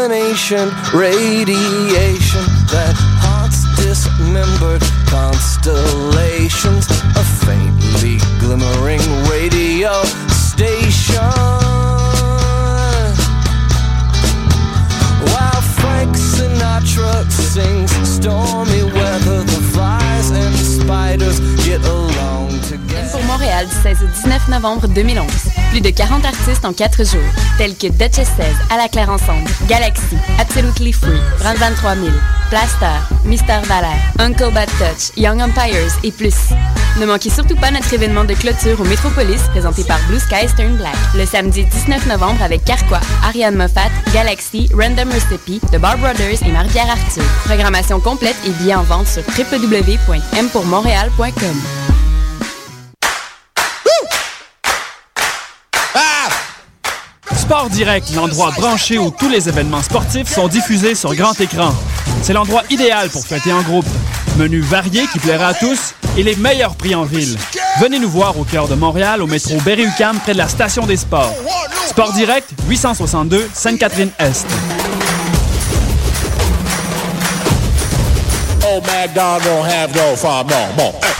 illumination, radiation that hearts dismembered, constellations, a faintly glimmering radio station. While Frank Sinatra sings stormy weather, the flies and spiders get along. Pour Montréal du 16 au 19 novembre 2011. Plus de 40 artistes en 4 jours, tels que Duchess 16, À la Claire Ensemble, Galaxy, Absolutely Free, Brand 23000, Plaster, Mister Valère, Uncle Bad Touch, Young Empires et plus. Ne manquez surtout pas notre événement de clôture au Métropolis présenté par Blue Sky Stern Black le samedi 19 novembre avec Carquois, Ariane Moffat, Galaxy, Random Recipe, The Bar Brothers et Marie-Pierre Arthur. Programmation complète et bien en vente sur www.mpourmontréal.com. Sport Direct, l'endroit branché où tous les événements sportifs sont diffusés sur grand écran. C'est l'endroit idéal pour fêter en groupe. Menu varié qui plaira à tous et les meilleurs prix en ville. Venez nous voir au cœur de Montréal, au métro Berry-UQAM, près de la station des sports. Sport Direct, 862 Sainte-Catherine-Est. Oh don't have no.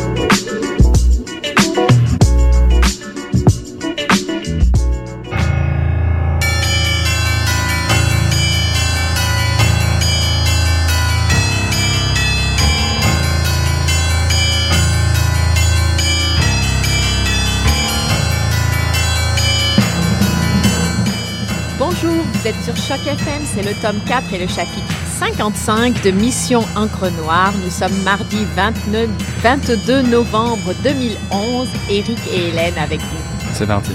Vous êtes sur Choc FM, c'est le tome 4 et le chapitre 55 de Mission Encre Noire. Nous sommes mardi 29 22 novembre 2011. Eric et Hélène avec vous. C'est parti.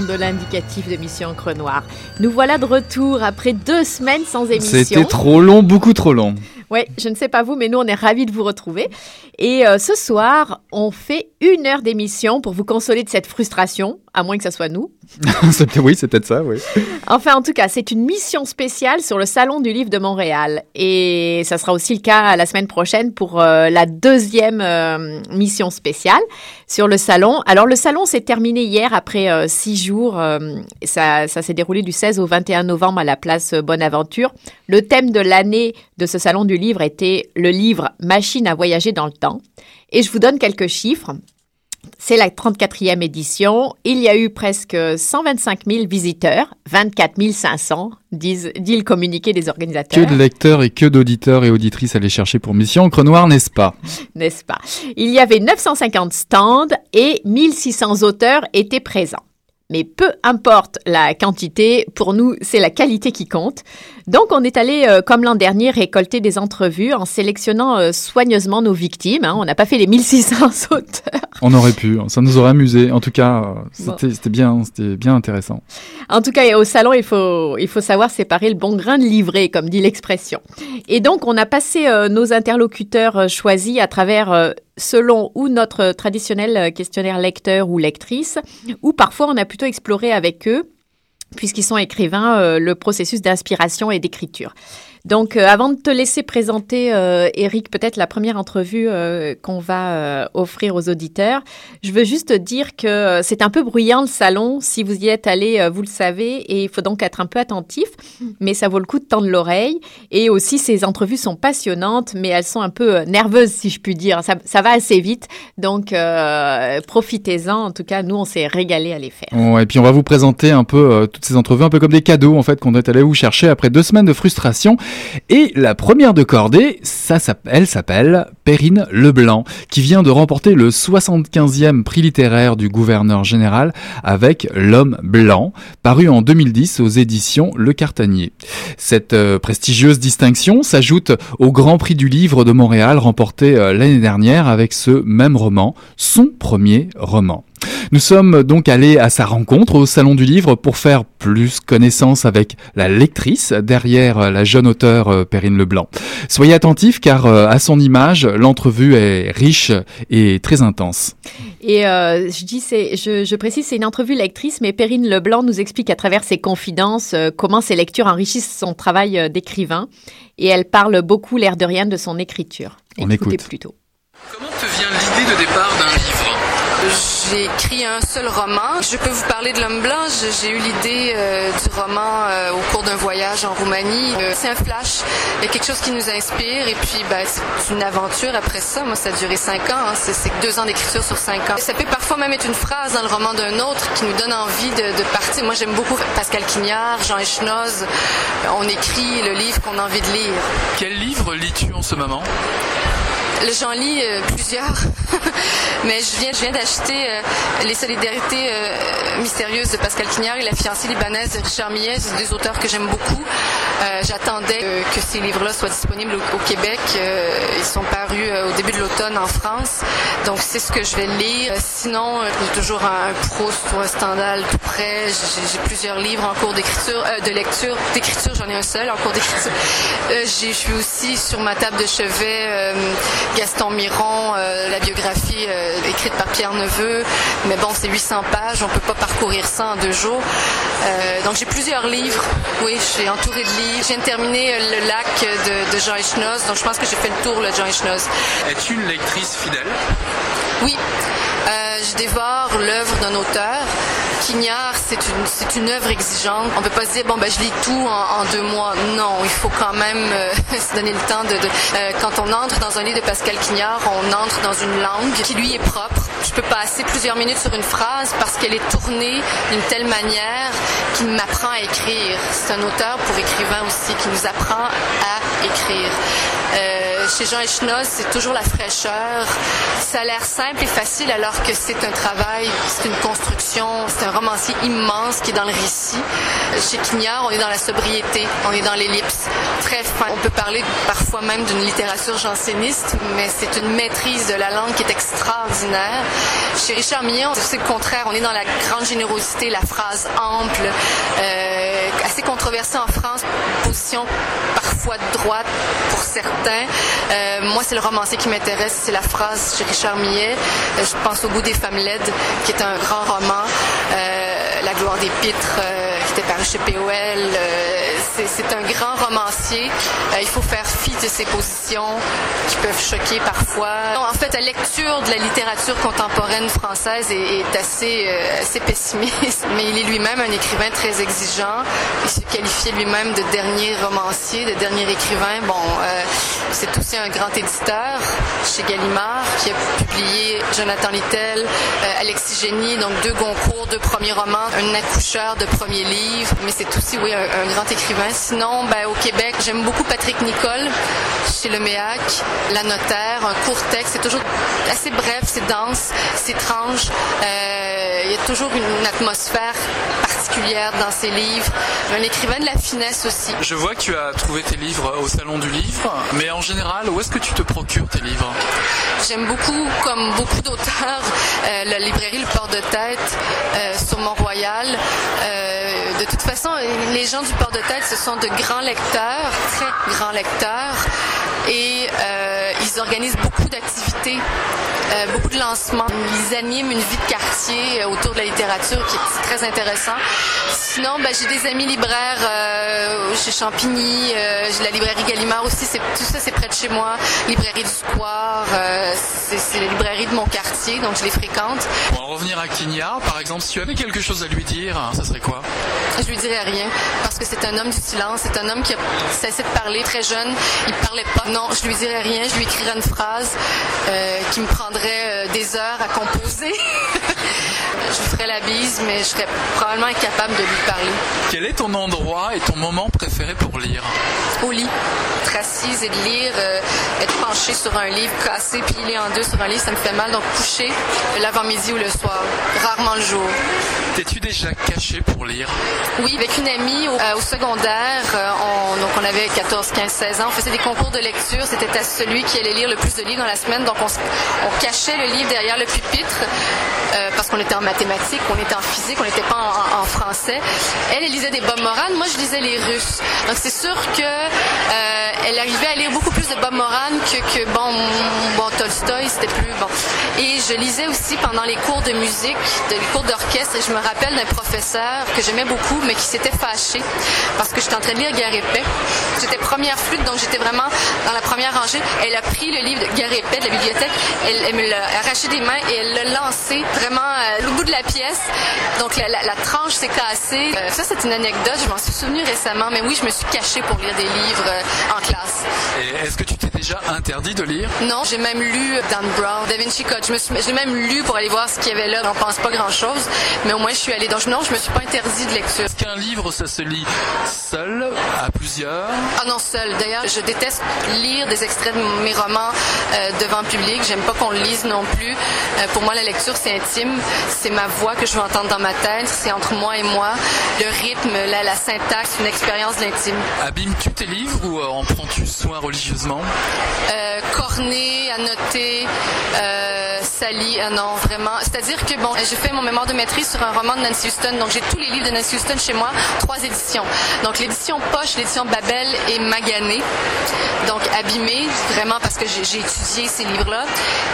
De l'indicatif de Mission Encre Noire. Nous voilà de retour après deux semaines sans émission. C'était trop long, beaucoup trop long. Oui, je ne sais pas vous, mais nous, on est ravis de vous retrouver. Et euh, ce soir, on fait une heure d'émission pour vous consoler de cette frustration, à moins que ce soit nous. Oui, c'est peut-être ça, oui. Enfin, en tout cas, c'est une mission spéciale sur le Salon du Livre de Montréal. Et ça sera aussi le cas la semaine prochaine pour euh, la deuxième euh, mission spéciale sur le salon. Alors, le salon s'est terminé hier après six jours. ça ça s'est déroulé du 16 au 21 novembre à la place Bonaventure. Le thème de l'année de ce Salon du Livre était le livre Machine à voyager dans le temps. Et je vous donne quelques chiffres. C'est la 34e édition. Il y a eu presque 125 000 visiteurs, 24 500, disent, dit le communiqué des Que organisateurs, de lecteurs et que d'auditeurs et auditrices aller chercher pour Mission Encre Noire, n'est-ce pas? N'est-ce pas? Il y avait 950 stands et 1600 auteurs étaient présents. Mais peu importe la quantité, pour nous, c'est la qualité qui compte. Donc, on est allé, euh, comme l'an dernier, récolter des entrevues en sélectionnant euh, soigneusement nos victimes. hein. On n'a pas fait les 1600 auteurs. On aurait pu, ça nous aurait amusé. En tout cas, euh, Bon. c'était bien, c'était bien intéressant. En tout cas, au salon, il faut, il faut savoir séparer le bon grain de livret, comme dit l'expression. Et donc, on a passé euh, nos interlocuteurs choisis à travers, selon ou notre traditionnel euh, questionnaire lecteur ou lectrice, ou parfois on a plutôt exploré avec eux, puisqu'ils sont écrivains, euh, le processus d'inspiration et d'écriture. Donc, euh, avant de te laisser présenter, euh, Eric, peut-être la première entrevue euh, qu'on va euh, offrir aux auditeurs, je veux juste dire que c'est un peu bruyant le salon. Si vous y êtes allé, euh, vous le savez, et il faut donc être un peu attentif, mais ça vaut le coup de tendre l'oreille. Et aussi, ces entrevues sont passionnantes, mais elles sont un peu nerveuses, si je puis dire. Ça, ça va assez vite, donc euh, profitez-en. En tout cas, nous, on s'est régalé à les faire. Ouais, et puis on va vous présenter un peu euh, toutes ces entrevues, un peu comme des cadeaux en fait qu'on est allé vous chercher après deux semaines de frustration. Et la première de cordée, ça, elle s'appelle Perrine Leblanc, qui vient de remporter le 75e prix littéraire du gouverneur général avec L'homme blanc, paru en 2010 aux éditions Le Cartanier. Cette euh, prestigieuse distinction s'ajoute au Grand Prix du livre de Montréal remporté euh, l'année dernière avec ce même roman, son premier roman. Nous sommes donc allés à sa rencontre au Salon du Livre pour faire plus connaissance avec la lectrice derrière la jeune auteure euh, Perrine Leblanc. Soyez attentifs car euh, à son image, l'entrevue est riche et très intense. Et euh, je dis, c'est, je, je précise, c'est une entrevue lectrice, mais Perrine Leblanc nous explique à travers ses confidences comment ses lectures enrichissent son travail d'écrivain. Et elle parle beaucoup, l'air de rien, de son écriture. On Écoutez écoute. plutôt. Comment te vient l'idée de départ d'un livre? J'ai écrit un seul roman. Je peux vous parler de l'homme blanc. J'ai eu l'idée euh, du roman euh, au cours d'un voyage en Roumanie. Euh, c'est un flash. Il y a quelque chose qui nous inspire et puis ben, c'est une aventure après ça. Moi, ça a duré cinq ans. Hein. C'est deux ans d'écriture sur cinq ans. Ça peut parfois même être une phrase dans le roman d'un autre qui nous donne envie de, partir. Moi, j'aime beaucoup Pascal Quignard, Jean Echnoz. On écrit le livre qu'on a envie de lire. Quel livre lis-tu en ce moment? J'en lis euh, plusieurs, mais je viens, je viens d'acheter euh, Les solidarités euh, mystérieuses de Pascal Quignard et La fiancée libanaise de Richard Millet, deux auteurs que j'aime beaucoup. J'attendais que ces livres-là soient disponibles au, Québec. ils sont parus au début de l'automne en France, donc c'est ce que je vais lire. sinon, j'ai toujours un, Proust ou un Stendhal tout près. J'ai plusieurs livres en cours d'écriture, de lecture. D'écriture, j'en ai un seul en cours d'écriture. je suis aussi sur ma table de chevet Gaston Miron, euh, la biographie euh, écrite par Pierre Neveu. Mais bon, c'est 800 pages, on peut pas parcourir ça en deux jours. Euh, donc j'ai plusieurs livres. Oui, je suis entourée de livres. Je viens de terminer Le lac de, Jean Echnoz, donc je pense que j'ai fait le tour, de Jean Echnoz. Es-tu une lectrice fidèle? Oui. je dévore l'œuvre d'un auteur. Quignard, c'est une, c'est une œuvre exigeante. On peut pas se dire, bon, ben, je lis tout en, deux mois. Non, il faut quand même euh, se donner le temps de... Euh, quand on entre dans un livre de Pascal Quignard, on entre dans une langue qui lui est propre. Je peux passer plusieurs minutes sur une phrase parce qu'elle est tournée d'une telle manière qu'il m'apprend à écrire. C'est un auteur pour écrivain aussi qui nous apprend à écrire. Euh, chez Jean Echnoz, c'est toujours la fraîcheur. Ça a l'air simple et facile alors que c'est un travail, c'est une construction, c'est un romancier immense qui est dans le récit. Chez Quignard, on est dans la sobriété, on est dans l'ellipse. Très fin. On peut parler parfois même d'une littérature janséniste, mais c'est une maîtrise de la langue qui est extraordinaire. Chez Richard Millon, c'est le contraire. On est dans la grande générosité, la phrase ample, euh, assez controversée en France, position parfois droite pour certains. Euh, moi, c'est le romancier qui m'intéresse, c'est la phrase chez Richard Millet. Euh, je pense au goût des femmes laides, qui est un grand roman. Euh, la gloire des pitres, qui était paru chez POL. C'est un grand romancier. il faut faire fi de ses positions qui peuvent choquer parfois. en fait, la lecture de la littérature contemporaine française est, assez, assez pessimiste, mais il est lui-même un écrivain très exigeant. Il se qualifiait lui-même de dernier romancier, de dernier écrivain. Bon, c'est aussi un grand éditeur chez Gallimard qui a publié Jonathan Littell, euh, Alexis Génie, donc deux Goncourt, deux premiers romans, un accoucheur de premiers livres, mais c'est aussi oui un, grand écrivain. Sinon, ben, au Québec, j'aime beaucoup Patrick Nicole chez Le Méac, La Notaire, un court texte, c'est toujours assez bref, c'est dense, c'est étrange. Euh, il y a toujours une atmosphère particulière dans ses livres. Un écrivain de la finesse aussi. Je vois que tu as trouvé tes livres au Salon du Livre, mais en général, où est-ce que tu te procures tes livres? J'aime beaucoup, comme beaucoup d'auteurs, euh, la librairie Le Port de Tête euh, sur Mont-Royal. Euh, de toute façon, les gens du Port de Tête, ce sont de grands lecteurs, très grands lecteurs, et ils organisent beaucoup d'activités euh, beaucoup de lancements. Ils animent une vie de quartier euh, autour de la littérature qui est très intéressant. Sinon, ben, j'ai des amis libraires euh, chez Champigny, j'ai la librairie Gallimard aussi. Tout ça, c'est près de chez moi. Librairie du Square, c'est, c'est la librairie de mon quartier, donc je les fréquente. Pour en revenir à Quignard, par exemple, si tu avais quelque chose à lui dire, ça serait quoi? Je lui dirais rien, parce que c'est un homme du silence, c'est un homme qui a cessé de parler très jeune. Il parlait pas. Non, je lui dirais rien. Je lui écrirais une phrase qui me prendrait euh, des heures à composer. je ferai ferais la bise, mais je serais probablement incapable de lui parler. Quel est ton endroit et ton moment préféré pour lire? Au lit, être assise et de lire, euh, être penchée sur un livre, cassé, pilé en deux sur un livre, ça me fait mal. Donc coucher l'avant-midi ou le soir, rarement le jour. T'es-tu déjà caché pour lire? Oui, avec une amie au, euh, secondaire, euh, on, donc on avait 14, 15, 16 ans, on faisait des concours de lecture, c'était à celui qui allait lire le plus de livres dans la semaine, donc on, cachait le livre derrière le pupitre euh, parce qu'on était en mathématiques, on était en physique, on n'était pas en, français. Elle, lisait des Bob Moran, moi je lisais les Russes. Donc c'est sûr que euh, elle arrivait à lire beaucoup plus de Bob Moran que, bon, Tolstoï, c'était plus bon. Et je lisais aussi pendant les cours de musique, les cours d'orchestre, et je me rappelle d'un professeur que j'aimais beaucoup, mais qui s'était fâché parce que j'étais en train de lire Épais. J'étais première flûte, donc j'étais vraiment dans la première rangée. Elle a pris le livre de Épais de la bibliothèque, elle, elle me l'a arraché des mains et elle l'a lancé vraiment euh, au bout de la pièce. Donc la, la- la tranche s'est cassée. Euh, ça, c'est une anecdote, je m'en suis souvenu récemment, mais oui, je me suis cachée pour lire des livres euh, en classe. Est-ce que tu t'es déjà interdit de lire? Non, j'ai même lu Dan Brown, Da Vinci Code. Je me suis, je l'ai même lu pour aller voir ce qu'il y avait là. J'en pense pas grand-chose, mais au moins je suis allée. Donc non, je me suis pas interdit de lecture. Est-ce qu'un livre, ça se lit seul, à plusieurs? Ah non, seul. D'ailleurs, je déteste lire des extraits de mes romans euh, devant le public. J'aime pas qu'on le lise non plus. Euh, pour moi, la lecture, c'est intime. C'est ma voix que je veux entendre dans ma tête. C'est entre moi et moi. Le rythme, la, la syntaxe, une expérience de l'intime. Abîmes-tu tes livres ou euh, en prends-tu soin religieusement? Corné, annoté, euh, euh, non, vraiment. C'est-à-dire que, bon, j'ai fait mon mémoire de maîtrise sur un roman de Nancy Houston, donc j'ai tous les livres de Nancy Houston chez moi, trois éditions. Donc l'édition Poche, l'édition Babel et Magané, donc abîmé, vraiment parce que j'ai étudié ces livres-là.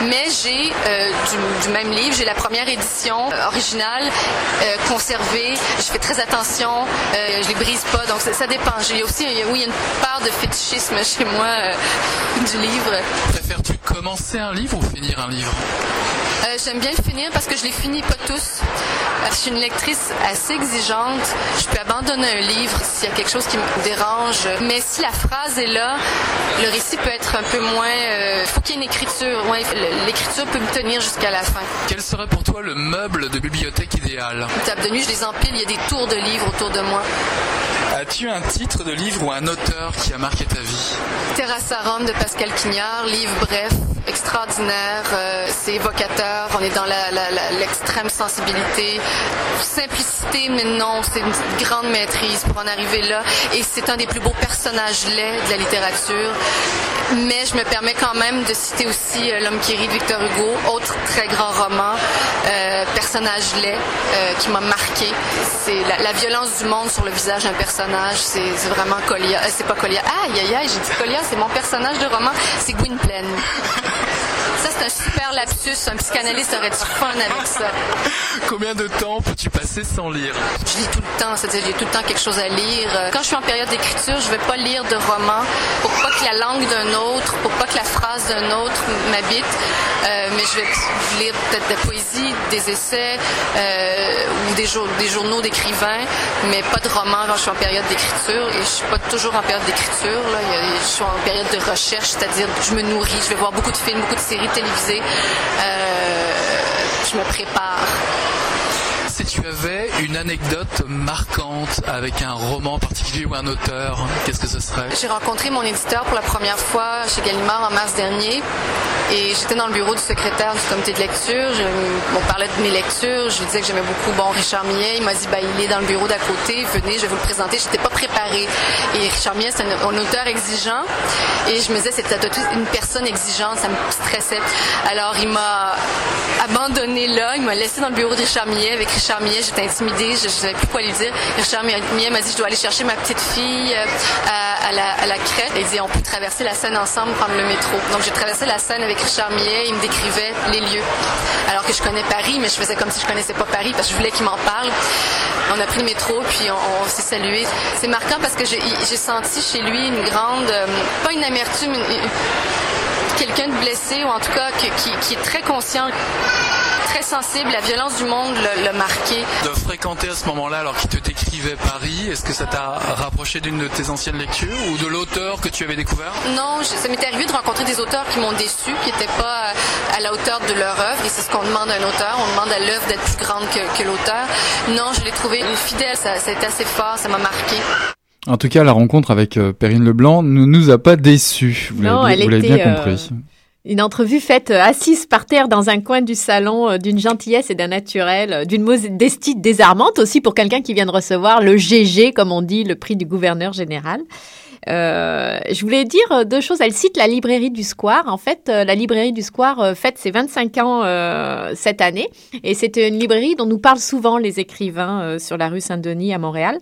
Mais j'ai euh, du, même livre, j'ai la première édition euh, originale, euh, conservée. Je fais très attention, euh, je les brise pas, donc ça, dépend. J'ai aussi, oui, il y a une part de fétichisme chez moi euh, du livre. Préfères-tu commencer un livre ou finir un livre? Euh, J'aime bien le finir parce que je les finis pas tous. Euh, Je suis une lectrice assez exigeante. Je peux abandonner un livre s'il y a quelque chose qui me dérange. Mais si la phrase est là, le récit peut être un peu moins... Il faut qu'il y ait une écriture. Ouais, L'écriture peut me tenir jusqu'à la fin. Quel serait pour toi le meuble de bibliothèque idéal? Une table de nuit, je les empile. Il y a des tours de livres autour de moi. As-tu un titre de livre ou un auteur qui a marqué ta vie? Terrasse à Rome de Pascal Quignard, livre bref, extraordinaire, euh, c'est évocateur, on est dans l'extrême sensibilité, simplicité, mais non, c'est une grande maîtrise pour en arriver là, et c'est un des plus beaux personnages laids de la littérature. Mais je me permets quand même de citer aussi euh, L'homme qui rit de Victor Hugo, autre très grand roman, euh, personnage laid qui m'a marqué. C'est la, violence du monde sur le visage d'un personnage, c'est vraiment Colia. c'est pas Colia. Aïe aïe aïe, j'ai dit Colia, c'est mon personnage de roman, c'est Gwynplaine. Ça, c'est un super lapsus. Un psychanalyste aurait du fun avec ça? Combien de temps peux-tu passer sans lire? Je lis tout le temps, c'est-à-dire j'ai tout le temps quelque chose à lire. Quand je suis en période d'écriture, je vais pas lire de romans pour pas que la langue d'un autre, pour pas que la phrase d'un autre m'habite. Euh, mais je vais lire peut-être de la poésie, des essais euh, ou des, jour- des journaux d'écrivains, mais pas de romans quand je suis en période d'écriture. Et je suis pas toujours en période d'écriture. Je suis en période de recherche, c'est-à-dire je me nourris, je vais voir beaucoup de films, beaucoup de séries télévisées. Euh, je me prépare. Tu avais une anecdote marquante avec un roman particulier ou un auteur, qu'est-ce que ce serait? J'ai rencontré mon éditeur pour la première fois chez Gallimard en mars dernier et j'étais dans le bureau du secrétaire du comité de lecture. On parlait de mes lectures. Je lui disais que j'aimais beaucoup bon Richard Millet. Il m'a dit bah, il est dans le bureau d'à côté. Venez, je vais vous le présenter. J'étais pas préparée. Et Richard Millet, c'est un, un auteur exigeant. Et je me disais c'était une personne exigeante. Ça me stressait. Alors il m'a abandonné là. Il m'a laissé dans le bureau de Richard Millet. Avec Richard Millet, j'étais intimidée. Je ne savais plus quoi lui dire. Richard Millet m'a dit je dois aller chercher ma petite fille euh, à, la, à la. Il dit on peut traverser la Seine ensemble, prendre le métro. Donc j'ai traversé la Seine avec Richard Millet. Il me décrivait les lieux. Alors que je connais Paris, mais je faisais comme si je connaissais pas Paris parce que je voulais qu'il m'en parle. On a pris le métro, puis on, s'est salué. C'est marquant parce que j'ai senti chez lui une grande, euh, pas une amertume, une- une- quelqu'un de blessé ou en tout cas qui est très conscient très sensible. La violence du monde l'a marqué. De fréquenter à ce moment-là, alors qu'il te décrivait Paris, est-ce que ça t'a rapproché d'une de tes anciennes lectures ou de l'auteur que tu avais découvert? Non, ça m'est arrivé de rencontrer des auteurs qui m'ont déçu, qui n'étaient pas à la hauteur de leur œuvre. Et c'est ce qu'on demande à un auteur. On demande à l'œuvre d'être plus grande que, l'auteur. Non, je l'ai trouvé fidèle. Ça, ça a été assez fort. Ça m'a marqué. En tout cas, la rencontre avec euh, Perrine Leblanc ne nous a pas déçus. Vous l'avez bien euh, compris. Une entrevue faite euh, assise par terre dans un coin du salon d'une gentillesse et d'un naturel, d'une modestie désarmante aussi pour quelqu'un qui vient de recevoir le GG, comme on dit, le prix du gouverneur général. je voulais dire deux choses. Elle cite la librairie du Square. En fait, la librairie du Square fête ses 25 ans cette année. Et c'est une librairie dont nous parlent souvent les écrivains sur la rue Saint-Denis à Montréal.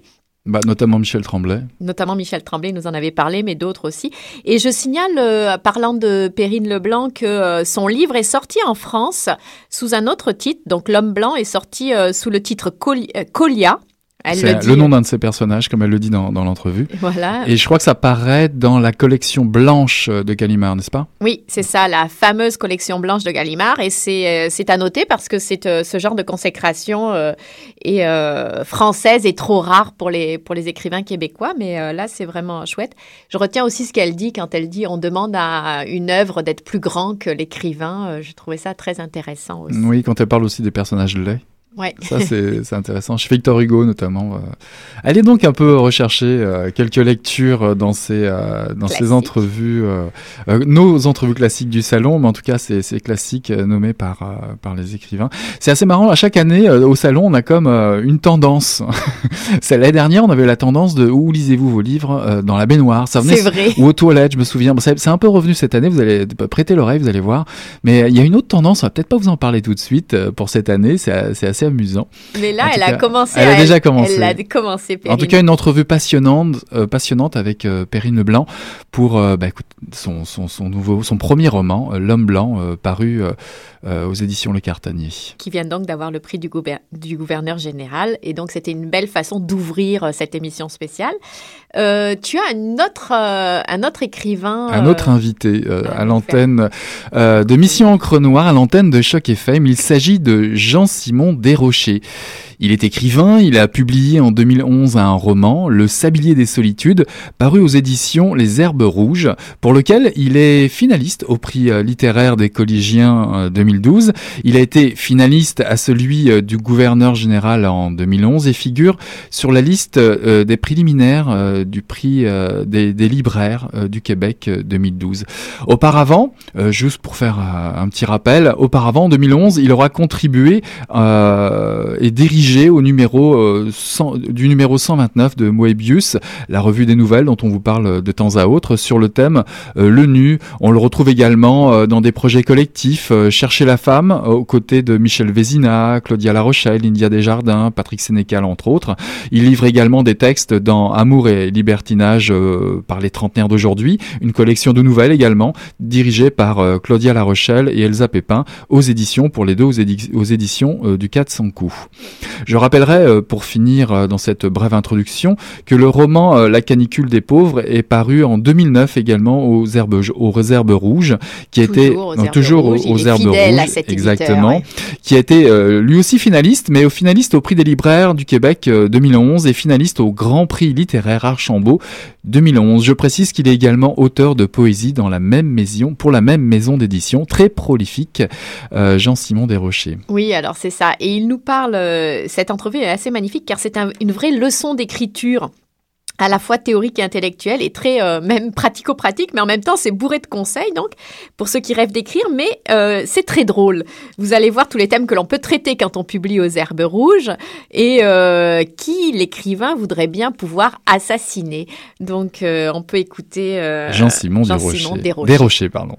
Bah, notamment Michel Tremblay. Notamment Michel Tremblay nous en avait parlé, mais d'autres aussi. Et je signale, euh, parlant de Perrine Leblanc, que euh, son livre est sorti en France sous un autre titre. Donc L'homme blanc est sorti euh, sous le titre Colia c'est le, nom d'un de ses personnages, comme elle le dit dans, dans l'entrevue. Voilà. Et je crois que ça paraît dans la collection blanche de Gallimard, n'est-ce pas? Oui, c'est ça, la fameuse collection blanche de Gallimard. Et c'est, euh, c'est à noter parce que c'est euh, ce genre de consécration euh, est, euh, française est trop rare pour les, pour les écrivains québécois. Mais là, c'est vraiment chouette. Je retiens aussi ce qu'elle dit quand elle dit on demande à une œuvre d'être plus grand que l'écrivain. je trouvais ça très intéressant aussi. Oui, quand elle parle aussi des personnages laids. Ouais. Ça, c'est intéressant. Chez Victor Hugo, notamment. Euh. est donc un peu rechercher euh, quelques lectures euh, dans ces, euh, dans ces entrevues, nos entrevues classiques du salon, mais en tout cas, c'est classiques nommés par, par les écrivains. C'est assez marrant. À chaque année, au salon, on a comme une tendance. L'année dernière, on avait la tendance de où lisez-vous vos livres Dans la baignoire. Ça venait, vrai. Ou aux toilettes, je me souviens. c'est un peu revenu cette année. Vous allez prêter l'oreille, vous allez voir. Mais il y a une autre tendance, on va peut-être pas vous en parler tout de suite pour cette année. C'est assez amusant. Mais là, elle a commencé. Elle a déjà commencé. Elle a commencé. En tout cas, une entrevue passionnante, euh, passionnante avec euh, Perrine Leblanc pour euh, bah, écoute, son, son, son, nouveau, son premier roman, L'homme blanc, paru aux éditions Le Cartanier. Qui vient donc d'avoir le prix du, du, gouverneur général. Et donc, c'était une belle façon d'ouvrir cette émission spéciale. tu as un autre, un autre écrivain. Un autre invité à l'antenne de Mission Encre Noire, à l'antenne de Choc FM. Il s'agit de Jean-Simon Desrosiers Rocher. Il est écrivain, il a publié en 2011 un roman, Le Sablier des Solitudes, paru aux éditions Les Herbes Rouges, pour lequel il est finaliste au prix euh, littéraire des collégiens 2012. Euh, il a été finaliste à celui euh, du gouverneur général en 2011 et figure sur la liste des préliminaires du prix des, libraires du Québec 2012. Auparavant, juste pour faire un petit rappel, auparavant en 2011, il aura contribué et dirigé au numéro 100, euh, du numéro 129 de Moebius, la revue des nouvelles dont on vous parle de temps à autre, sur le thème euh, le nu. On le retrouve également euh, dans des projets collectifs, Chercher la femme, aux côtés de Michel Vézina, Claudia Larochelle, India Desjardins, Patrick Sénécal, entre autres. Il livre également des textes dans Amour et libertinage par les trentenaires d'aujourd'hui, une collection de nouvelles également, dirigée par Claudia Larochelle et Elsa Pépin, aux éditions, pour les deux, aux, éditions du 400 coups. Je rappellerai, euh, pour finir euh, dans cette brève introduction, que le roman euh, La canicule des pauvres est paru en 2009 également aux herbes, aux réserves rouges, qui était toujours aux, herbes rouges, exactement, qui a été lui aussi finaliste, mais au finaliste au prix des libraires du Québec 2011 et finaliste au Grand Prix littéraire Archambault 2011. Je précise qu'il est également auteur de poésie dans la même maison, pour la même maison d'édition, très prolifique, Jean-Simon Desrochers. Oui, alors c'est ça. Et il nous parle cette entrevue est assez magnifique car c'est une vraie leçon d'écriture à la fois théorique et intellectuelle et très euh, même pratico-pratique, mais en même temps c'est bourré de conseils donc pour ceux qui rêvent d'écrire, mais euh, c'est très drôle. Vous allez voir tous les thèmes que l'on peut traiter quand on publie aux herbes rouges et euh, qui l'écrivain voudrait bien pouvoir assassiner. Donc on peut écouter Jean-Simon Jean Desrochers. Desrochers. pardon.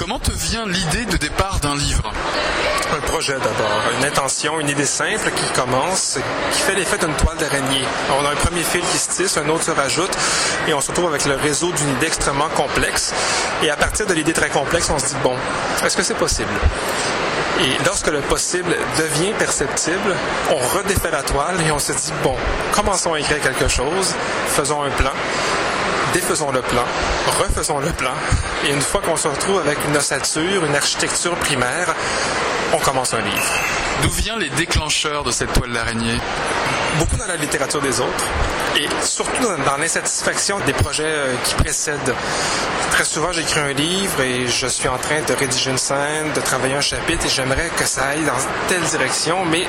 Comment te vient l'idée de départ d'un livre un projet d'abord, une intention, une idée simple qui commence, qui fait l'effet d'une toile d'araignée. On a un premier fil qui se tisse, un autre se rajoute, et on se retrouve avec le réseau d'une idée extrêmement complexe. Et à partir de l'idée très complexe, on se dit, bon, est-ce que c'est possible? Et lorsque le possible devient perceptible, on redéfait la toile et on se dit, bon, commençons à écrire quelque chose, faisons un plan, défaisons le plan, refaisons le plan, et une fois qu'on se retrouve avec une ossature, une architecture primaire, on commence un livre. D'où viennent les déclencheurs de cette toile d'araignée? Beaucoup dans la littérature des autres et surtout dans, l'insatisfaction des projets euh, qui précèdent. Très souvent, j'écris un livre et je suis en train de rédiger une scène, de travailler un chapitre et j'aimerais que ça aille dans telle direction, mais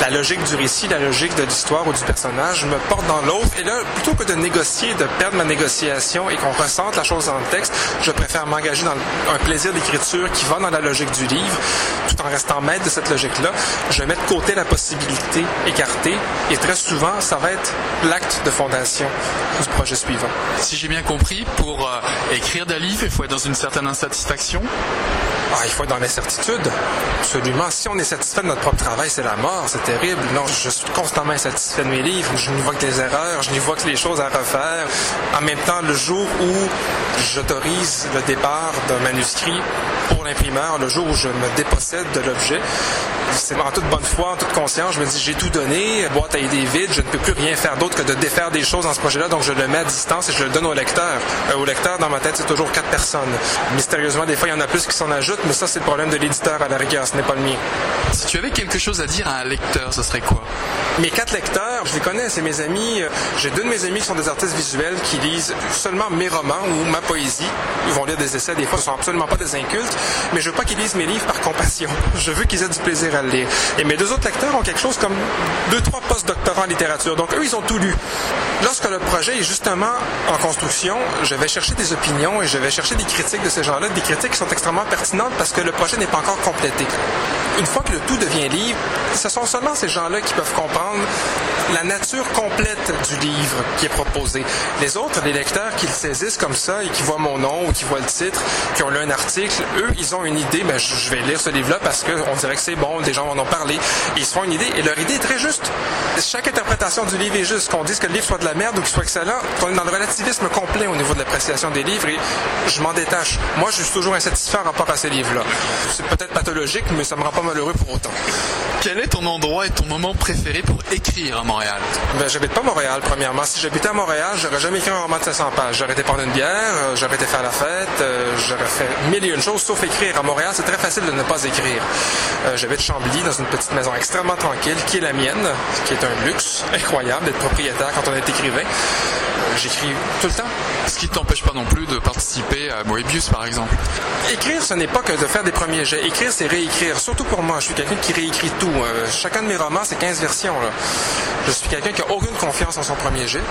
la logique du récit, la logique de l'histoire ou du personnage me porte dans l'autre. Et là, plutôt que de négocier, de perdre ma négociation et qu'on ressente la chose dans le texte, je préfère m'engager dans un plaisir d'écriture qui va dans la logique du livre, tout en restant maître de cette logique-là. Je mets de côté la possibilité écartée et très souvent, ça va être l'acte de fondation du projet suivant. Si j'ai bien compris, pour euh, écrire des livres, il faut être dans une certaine insatisfaction? Ah, il faut être dans l'incertitude. Absolument. Si on est satisfait de notre propre travail, c'est la mort. C'est terrible. Non, je suis constamment insatisfait de mes livres. Je n'y vois que des erreurs. Je n'y vois que les choses à refaire. En même temps, le jour où j'autorise le départ d'un manuscrit pour l'imprimeur, le jour où je me dépossède de l'objet, c'est en toute bonne foi, en toute conscience, je me dis j'ai tout donné, boîte à idées vide, je ne peux plus rien faire d'autre que de défaire des choses dans ce projet-là, donc je le mets à distance et je le donne au lecteur. Euh, au lecteur, dans ma tête, c'est toujours quatre personnes. Mystérieusement, des fois, il y en a plus qui s'en ajoutent, mais ça, c'est le problème de l'éditeur à la rigueur, ce n'est pas le mien. Si tu avais quelque chose à dire à un lecteur, ce serait quoi? Mes quatre lecteurs, je les connais, c'est mes amis. Euh, j'ai deux de mes amis qui sont des artistes visuels qui lisent seulement mes romans ou ma poésie. Ils vont lire des essais, des fois, ce sont absolument pas des incultes, mais je veux pas qu'ils lisent mes livres par compassion. Je veux qu'ils aient du plaisir à le lire. Et mes deux autres lecteurs ont quelque chose comme deux, trois post-doctorants en littérature. Donc, eux, ils ont tout lu. Lorsque le projet est justement en construction, je vais chercher des opinions et je vais chercher des critiques de ces gens-là, des critiques qui sont extrêmement pertinentes parce que le projet n'est pas encore complété. Une fois que le tout devient livre, ce sont seulement ces gens-là qui peuvent comprendre la nature complète du livre qui est proposé. Les autres, les lecteurs qui le saisissent comme ça et qui voient mon nom ou qui voient le titre, qui ont lu un article, eux, ils ont une idée, ben, je vais lire ce livre-là parce qu'on dirait que c'est bon, des gens en ont parlé. ils se font une idée et leur idée est très juste. Chaque interprétation du livre est juste. Qu'on dise que le livre soit de la merde ou qu'il soit excellent, on est dans le relativisme complet au niveau de l'appréciation des livres et je m'en détache. Moi, je suis toujours insatisfait en rapport à ces livres-là. C'est peut-être pathologique, mais ça me rend pas malheureux pour autant. Quel est ton endroit et ton moment préféré pour écrire à Montréal? Ben, j'habite pas Montréal, premièrement. Si j'habitais à Montréal, j'aurais jamais écrit un roman de 700 pages. J'aurais été prendre une bière, euh, j'aurais été faire la fête, euh, j'aurais fait mille et une choses sauf écrire. À Montréal, c'est très facile de ne pas écrire. Euh, j'habite Chambly, dans une petite maison extrêmement tranquille, qui est la mienne, qui est un luxe incroyable d'être propriétaire quand on est écrivain. J'écris tout le temps. Ce qui ne t'empêche pas non plus de participer à Moebius, par exemple. Écrire, ce n'est pas que de faire des premiers jets. Écrire, c'est réécrire. Surtout pour moi. Je suis quelqu'un qui réécrit tout. Euh, chacun de mes romans, c'est 15 versions. Là. Je suis quelqu'un qui a aucune confiance en son premier jet.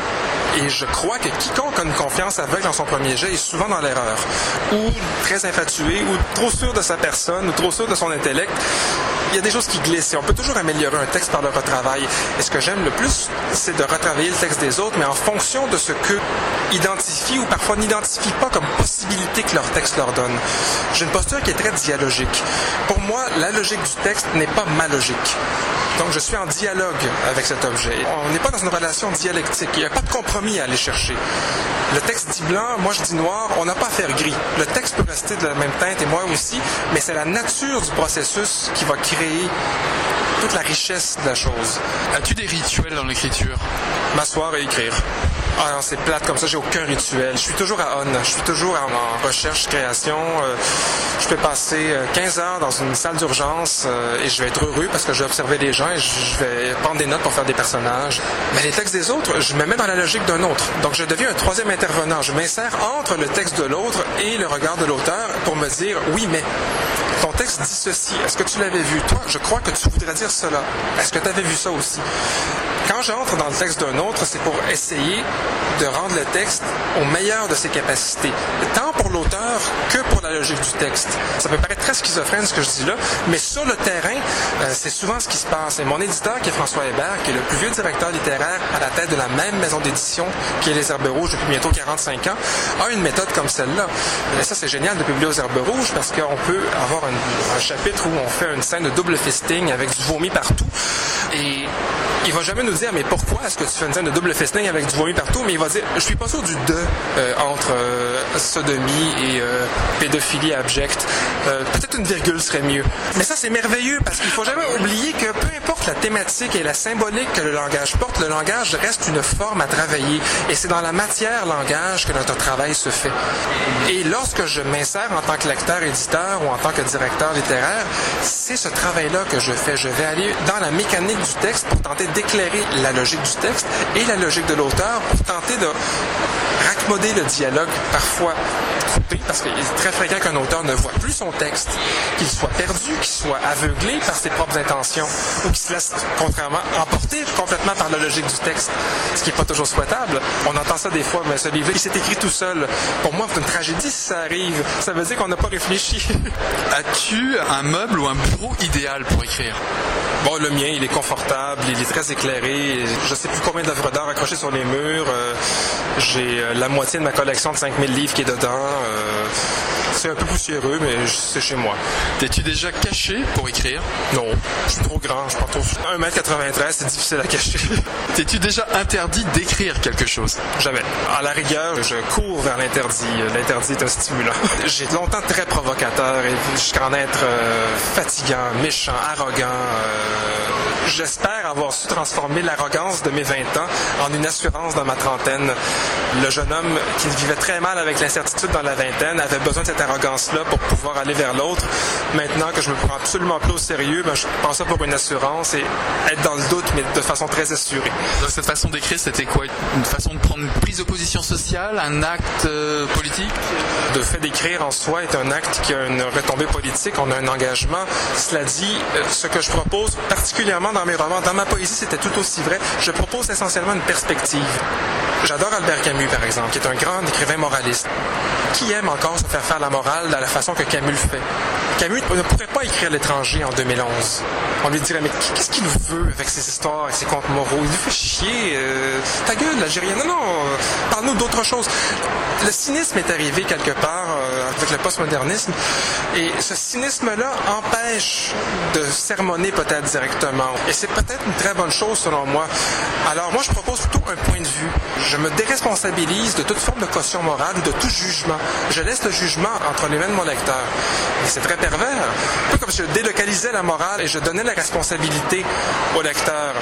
Et je crois que quiconque a une confiance aveugle en son premier jet est souvent dans l'erreur. Ou très infatué, ou trop sûr de sa personne, ou trop sûr de son intellect. Il y a des choses qui glissent et on peut toujours améliorer un texte par le retravail. Que j'aime le plus, c'est de retravailler le texte des autres, mais en fonction de ce que identifient ou parfois n'identifient pas comme possibilité que leur texte leur donne. J'ai une posture qui est très dialogique. Pour moi, la logique du texte n'est pas ma logique. Donc je suis en dialogue avec cet objet. On n'est pas dans une relation dialectique. Il n'y a pas de compromis à aller chercher. Le texte dit blanc, moi je dis noir, on n'a pas à faire gris. Le texte peut rester de la même teinte et moi aussi, mais c'est la nature du processus qui va créer toute la richesse de la chose. Des rituels dans l'écriture M'asseoir et écrire. Ah c'est plate comme ça, j'ai aucun rituel. Je suis toujours à on, je suis toujours en, recherche, création. Euh, je peux passer 15 euh, heures dans une salle d'urgence euh, et je vais être heureux parce que je vais observer les gens et je vais prendre des notes pour faire des personnages. Mais les textes des autres, je me mets dans la logique d'un autre. Donc je deviens un troisième intervenant. Je m'insère entre le texte de l'autre et le regard de l'auteur pour me dire oui mais texte dit ceci. Est-ce que tu l'avais vu? Toi, je crois que tu voudrais dire cela. Est-ce que tu avais vu ça aussi? Quand j'entre dans le texte d'un autre, c'est pour essayer de rendre le texte au meilleur de ses capacités, tant pour l'auteur que pour la logique du texte. Ça peut paraître très schizophrène ce que je dis là, mais sur le terrain, euh, c'est souvent ce qui se passe. Et mon éditeur, qui est François Hébert, qui est le plus vieux directeur littéraire à la tête de la même maison d'édition qui est Les Herbes Rouges depuis bientôt 45 ans, a une méthode comme celle-là. Et ça, c'est génial de publier aux Herbes Rouges parce qu'on peut avoir un, un chapitre où on fait une scène de double fisting avec du vomi partout. Et il va jamais nous dire mais pourquoi est-ce que tu fais une scène de double fisting avec du vomi partout, mais il va dire je suis pas sûr du de euh, entre euh, sodomie et euh, pédophilie abjecte. Peut-être une virgule serait mieux. Mais ça c'est merveilleux parce qu'il faut jamais oublier que peu importe la thématique et la symbolique que le langage porte, le langage reste une forme à travailler. Et c'est dans la matière langage que notre travail se fait. Et lorsque je m'insère en tant que lecteur-éditeur ou en tant que directeur littéraire, c'est ce travail-là que je fais. Je vais aller dans la mécanique du texte pour tenter d'éclairer la logique du texte et la logique de l'auteur pour tenter de raccommoder le dialogue parfois coupé parce qu'il est très fréquent qu'un auteur ne voit plus son texte, qu'il soit perdu, qu'il soit aveuglé par ses propres intentions ou qu'il se laisse contrairement emporter complètement par la logique du texte, ce qui n'est pas toujours souhaitable. On entend ça des fois, mais ce livre il s'est écrit tout seul. Pour moi, c'est une tragédie si ça arrive. Ça veut dire qu'on n'a pas réfléchi. As-tu un meuble ou un bureau idéal pour écrire? Bon, le mien, il est confortable, il est très éclairé. Je sais plus combien d'œuvres d'art accrochées sur les murs. Euh, J'ai euh, la moitié de ma collection de 5000 livres qui est dedans. Euh, c'est un peu poussiéreux, mais c'est chez moi. T'es-tu déjà caché pour écrire? Non, je suis trop grand, je pense 1m93, c'est difficile à cacher. T'es-tu déjà interdit d'écrire quelque chose? Jamais. À la rigueur, je cours vers l'interdit. L'interdit est un stimulant. J'ai longtemps très provocateur et jusqu'à en être euh, fatigant, méchant, arrogant. Euh, J'espère avoir su transformer l'arrogance de mes 20 ans en une assurance dans ma trentaine. Le jeune homme qui vivait très mal avec l'incertitude dans la vingtaine avait besoin de cette arrogance-là pour pouvoir aller vers l'autre. Maintenant que je me prends absolument plus au sérieux, ben, je prends ça pour une assurance et être dans le doute, mais de façon très assurée. Donc, cette façon d'écrire, c'était quoi? Une façon de prendre une prise de position sociale, un acte euh, politique? Le fait d'écrire en soi est un acte qui a une retombée politique, on a un engagement. Cela dit, euh, ce que je propose, particulièrement dans mes romans, dans ma poésie, c'était tout aussi vrai, je propose essentiellement une perspective. J'adore Albert Camus, par exemple, qui est un grand écrivain moraliste. Qui aime encore se faire faire la morale de la façon que Camus le fait? Camus ne pourrait pas écrire L'étranger en 2011. On lui dirait, mais qu'est-ce qu'il veut avec ses histoires, avec ses contes moraux? Il nous fait chier. Euh, ta gueule, l'Algérien. Non, non, parle-nous d'autre chose. Le cynisme est arrivé quelque part euh, avec le postmodernisme. Et ce cynisme-là empêche de sermonner peut-être directement. Et c'est peut-être une très bonne chose selon moi. Alors moi, je propose plutôt un point de vue. Je me déresponsabilise de toute forme de caution morale de tout jugement. Je laisse le jugement entre les mains de mon lecteur. Et c'est très pervers. Un peu comme si je délocalisais la morale et je donnais la responsabilité au lecteur.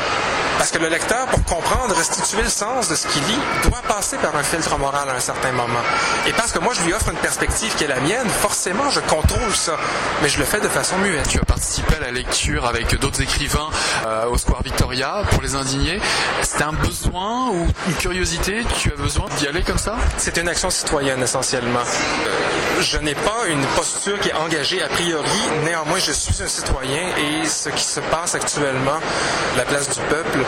Parce que le lecteur, pour comprendre, restituer le sens de ce qu'il lit, doit passer par un filtre moral à un certain moment. Et parce que moi, je lui offre une perspective qui est la mienne, forcément, je contrôle ça. Mais je le fais de façon muette. Tu as participé à la lecture avec d'autres écrivains euh, au Square Victoria pour les indignés. C'était un besoin ou une curiosité? Tu as besoin d'y aller comme ça? C'est une action citoyenne essentiellement. Euh, je n'ai pas une posture qui est engagée a priori. Néanmoins, je suis un citoyen et ce qui se passe actuellement, la place du peuple,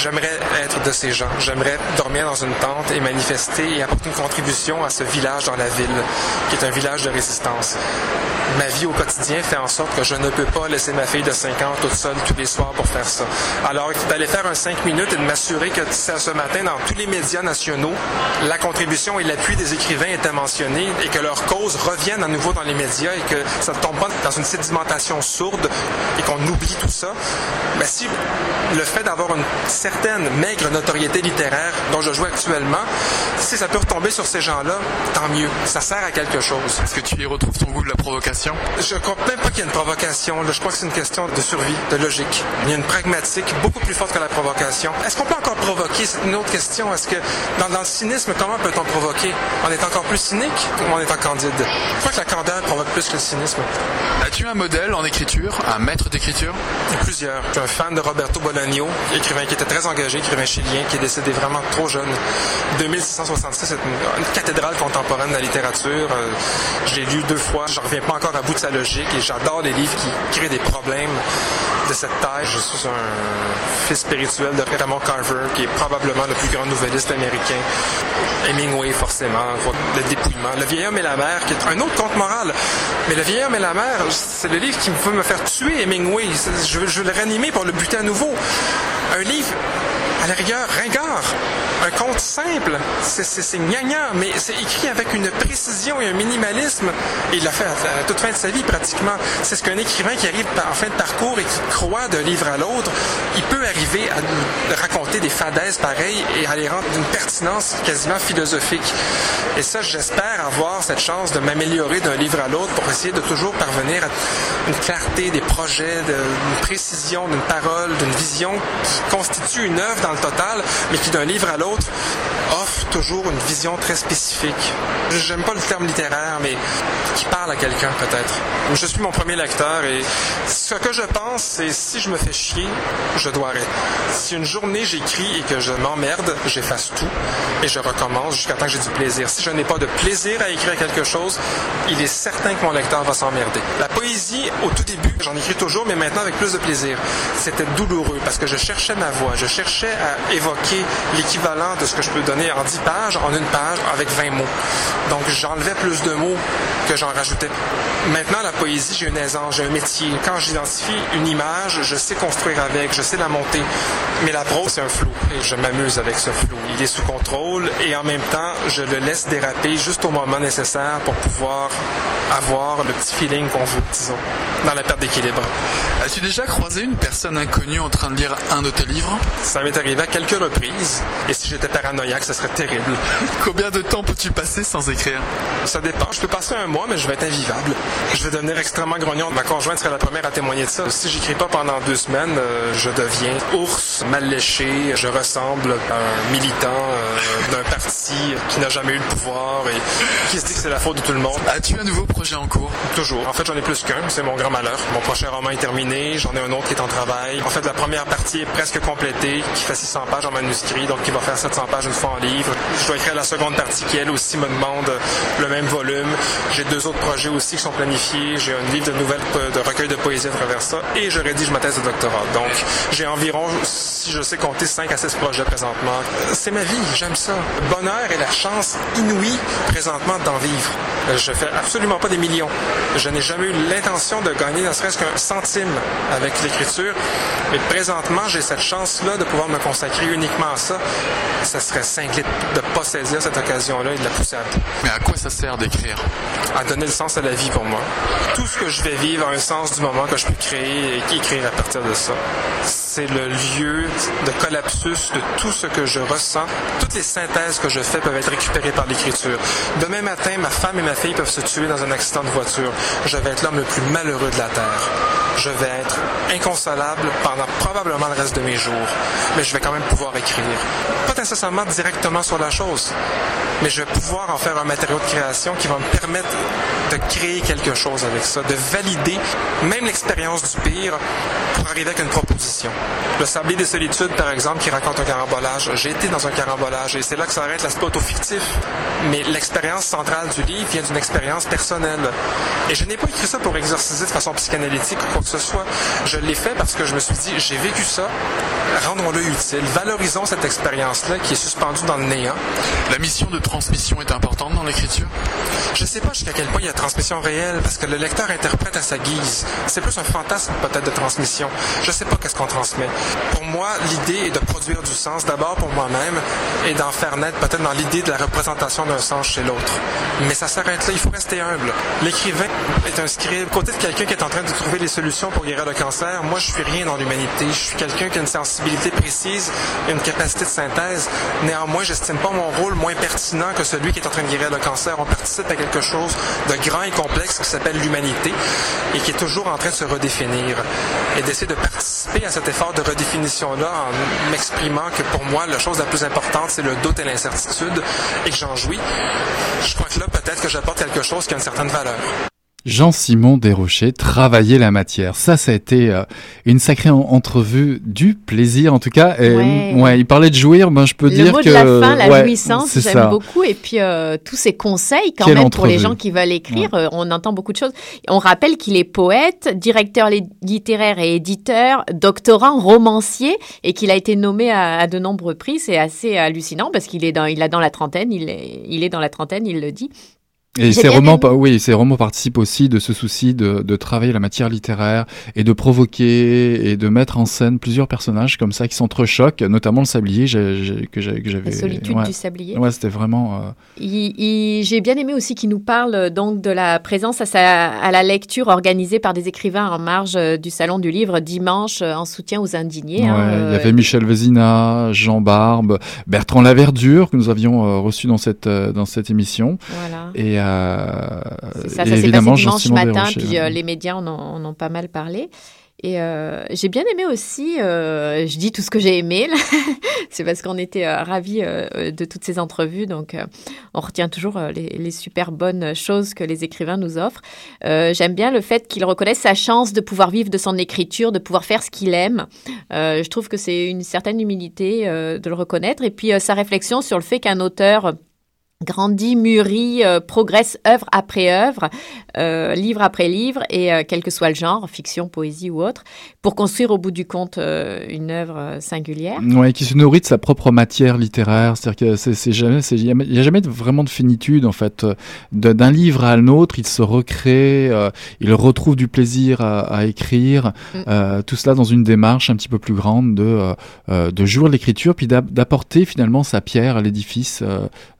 j'aimerais être de ces gens. J'aimerais dormir dans une tente et manifester et apporter une contribution à ce village dans la ville, qui est un village de résistance. Ma vie au quotidien fait en sorte que je ne peux pas laisser ma fille de 5 ans toute seule tous les soirs pour faire ça. Alors, d'aller faire un 5 minutes et de m'assurer que ce matin, dans tous les médias nationaux, la contribution et l'appui des écrivains étaient mentionnés et que leur cause revienne à nouveau dans les médias et que ça ne tombe pas dans une sédimentation sourde et qu'on oublie tout ça, ben si le fait d'avoir une certaine maigre notoriété littéraire dont je joue actuellement, si ça peut retomber sur ces gens-là, tant mieux. Ça sert à quelque chose. Est-ce que tu y retrouves ton goût de la provocation? Je crois même pas qu'il y a une provocation. Là. Je crois que c'est une question de survie, de logique. Il y a une pragmatique beaucoup plus forte que la provocation. Est-ce qu'on peut encore provoquer? C'est une autre question. Est-ce que dans, dans le cynisme, comment peut-on provoquer? On est encore plus cynique ou en étant candide? Je crois que la candeur provoque plus que le cynisme? As-tu un modèle en écriture, un maître d'écriture? Plusieurs. Je suis un fan de Roberto Bolaño, écrivain qui était très engagé, écrivain chilien, qui est décédé vraiment trop jeune. 2666, c'est une, une cathédrale contemporaine de la littérature. Euh, je l'ai lu deux fois. Je reviens pas encore à bout de sa logique et j'adore les livres qui créent des problèmes de cette taille. Je suis un fils spirituel de Raymond Carver, qui est probablement le plus grand nouvelliste américain. Hemingway, forcément. Le dépouillement. Le vieil homme et la mer, qui est un autre conte moral. Mais le vieil homme et la mer, c'est le livre qui veut me faire tuer Hemingway. Je veux, je veux le ranimer pour le buter à nouveau. Un livre à la rigueur, ringard. Un conte simple, c'est gnangnan, mais c'est écrit avec une précision et un minimalisme. Et il l'a fait à, toute fin de sa vie, pratiquement. C'est ce qu'un écrivain qui arrive en fin de parcours et qui croit d'un livre à l'autre, il peut arriver à raconter des fadaises pareilles et à les rendre d'une pertinence quasiment philosophique. Et ça, j'espère avoir cette chance de m'améliorer d'un livre à l'autre pour essayer de toujours parvenir à une clarté des projets, d'une précision d'une parole, d'une vision qui constitue une œuvre dans le total, mais qui d'un livre à l'autre offre toujours une vision très spécifique. J'aime pas le terme littéraire, mais qui parle à quelqu'un peut-être. Je suis mon premier lecteur et ce que je pense, c'est si je me fais chier, je dois arrêter. Si une journée j'écris et que je m'emmerde, j'efface tout et je recommence jusqu'à temps que j'ai du plaisir. Si je n'ai pas de plaisir à écrire quelque chose, il est certain que mon lecteur va s'emmerder. La poésie, au tout début, j'en écris toujours, mais maintenant avec plus de plaisir. C'était douloureux parce que je cherchais ma voix, je cherchais à évoquer l'équivalent de ce que je peux donner en 10 pages, en une page, avec 20 mots. Donc j'enlevais plus de mots que j'en rajoutais. Maintenant, la poésie, j'ai une aisance, j'ai un métier. Quand j'identifie une image, je sais construire avec, je sais la monter. Mais la prose, c'est un flou. Et je m'amuse avec ce flou. Il est sous contrôle et en même temps, je le laisse déraper juste au moment nécessaire pour pouvoir avoir le petit feeling qu'on veut, disons, dans la perte d'équilibre. As-tu déjà croisé une personne inconnue en train de lire un de tes livres? Ça m'est arrivé à quelques reprises. Et si j'étais paranoïaque, ce serait terrible. Combien de temps peux-tu passer sans écrire? Ça dépend. Je peux passer un mois, mais je vais être invivable. Je vais devenir extrêmement grognon. Ma conjointe serait la première à témoigner de ça. Si j'écris pas pendant deux semaines, euh, je deviens ours, mal léché. Je ressemble à un militant euh, d'un parti qui n'a jamais eu le pouvoir et qui se dit que c'est la faute de tout le monde. As-tu un nouveau projet en cours? Toujours. En fait, j'en ai plus qu'un. C'est mon grand malheur. Mon prochain roman est terminé. J'en ai un autre qui est en travail. En fait, la première partie est presque complétée, qui fait 600 pages en manuscrit, donc qui va faire 700 pages une fois en livre. Je dois écrire la seconde partie qui, elle aussi, me demande le même volume. J'ai deux autres projets aussi qui sont planifiés. J'ai un livre de nouvelles, de recueil de poésie à travers ça, et je rédige ma thèse de doctorat. Donc, j'ai environ, si je sais compter, 5 à 6 projets présentement. C'est ma vie, j'aime ça. Le bonheur et la chance inouïe présentement d'en vivre. Je fais absolument pas des millions. Je n'ai jamais eu l'intention de gagner ne serait-ce qu'un centime avec l'écriture, mais présentement, j'ai cette chance-là de pouvoir me consacrer uniquement à ça. Ça serait cinglé de ne pas saisir cette occasion-là et de la pousser à bout. Mais à quoi ça sert d'écrire? À donner le sens à la vie pour moi. Tout ce que je vais vivre a un sens du moment que je peux créer et écrire à partir de ça. C'est le lieu de collapsus de tout ce que je ressens. Toutes les synthèses que je fais peuvent être récupérées par l'écriture. Demain matin, ma femme et ma fille peuvent se tuer dans un accident de voiture. Je vais être l'homme le plus malheureux de la Terre. Je vais être inconsolable pendant probablement le reste de mes jours. Mais je vais quand même pouvoir écrire. Pas nécessairement directement sur la chose, mais je vais pouvoir en faire un matériau de création qui va me permettre de créer quelque chose avec ça, de valider même l'expérience du pire pour arriver avec une proposition. Le Sablier des Solitudes, par exemple, qui raconte un carambolage. J'ai été dans un carambolage et c'est là que s'arrête l'aspect auto-fictif. Mais l'expérience centrale du livre vient d'une expérience personnelle. Et je n'ai pas écrit ça pour exorciser de façon psychanalytique ou quoi que ce soit. Je l'ai fait parce que je me suis dit, j'ai vécu ça, rendons-le utile, valorisons cette expérience-là qui est suspendue dans le néant. La mission de transmission est importante dans l'écriture? Je ne sais pas jusqu'à quel point il y a transmission réelle, parce que le lecteur interprète à sa guise. C'est plus un fantasme peut-être de transmission. Je sais pas qu'est-ce qu'on transmet. Pour moi, l'idée est de produire du sens d'abord pour moi-même et d'en faire naître peut-être dans l'idée de la représentation d'un sens chez l'autre. Mais ça s'arrête là, il faut rester humble. L'écrivain est un scribe. Côté de quelqu'un qui est en train de trouver les solutions pour guérir le cancer, moi je suis rien dans l'humanité. Je suis quelqu'un qui a une sensibilité précise, une capacité de synthèse. Néanmoins, j'estime pas mon rôle moins pertinent que celui qui est en train de guérir le cancer. On participe à quelque chose de grand et complexe qui s'appelle l'humanité et qui est toujours en train de se redéfinir. Et d'essayer de participer à cet effort de redéfinition-là en m'exprimant que pour moi, la chose la plus importante, c'est le doute et l'incertitude et que j'en jouis. Je crois que là, peut-être que j'apporte quelque chose qui a une certaine valeur. Jean-Simon Desrochers, travailler la matière. Ça, ça a été euh, une sacrée entrevue du plaisir, en tout cas. Et, ouais. il parlait de jouir, ben, je peux le dire mot que... de la fin, la jouissance, j'aime beaucoup. Et puis, euh, tous ces conseils, quand Quelle même, pour les gens qui veulent écrire, euh, on entend beaucoup de choses. On rappelle qu'il est poète, directeur li- littéraire et éditeur, doctorant, romancier, et qu'il a été nommé à, à de nombreux prix. C'est assez hallucinant parce qu'il est dans, il a dans la trentaine, il est, il est dans la trentaine, il le dit. Et ces romans, aimé. oui, ces romans participent aussi de ce souci de, de travailler la matière littéraire et de provoquer et de mettre en scène plusieurs personnages comme ça qui s'entrechoquent, notamment le sablier j'ai- j'ai- que j'ai- que j'avais. La solitude ouais. du sablier. Ouais, c'était vraiment. euh, J'ai bien aimé aussi qu'il nous parle euh, donc de la présence à, sa- à la lecture organisée par des écrivains en marge euh, du salon du livre dimanche en soutien aux indignés. ouais, hein, il y euh, avait Michel Vézina, Jean Barbe, Bertrand Laverdure que nous avions reçu dans cette dans cette émission. Voilà. Et, ça, s'est passé dimanche matin, puis euh, les médias en ont, en ont pas mal parlé. Et euh, j'ai bien aimé aussi, euh, je dis tout ce que j'ai aimé, c'est parce qu'on était euh, ravis de toutes ces entrevues, donc on retient toujours les, les super bonnes choses que les écrivains nous offrent. J'aime bien le fait qu'il reconnaisse sa chance de pouvoir vivre de son écriture, de pouvoir faire ce qu'il aime. Je trouve que c'est une certaine humilité de le reconnaître. Et puis sa réflexion sur le fait qu'un auteur grandit, mûrit, euh, progresse œuvre après œuvre, euh, livre après livre, et euh, quel que soit le genre, fiction, poésie ou autre, pour construire au bout du compte une œuvre singulière. Ouais, qui se nourrit de sa propre matière littéraire. C'est-à-dire que c'est, jamais, il y a- jamais vraiment de finitude en fait. D'un livre à un autre, il se recrée, il retrouve du plaisir à, à écrire. Mm. tout cela dans une démarche un petit peu plus grande de de jouer l'écriture, puis d'ap- d'apporter finalement sa pierre à l'édifice,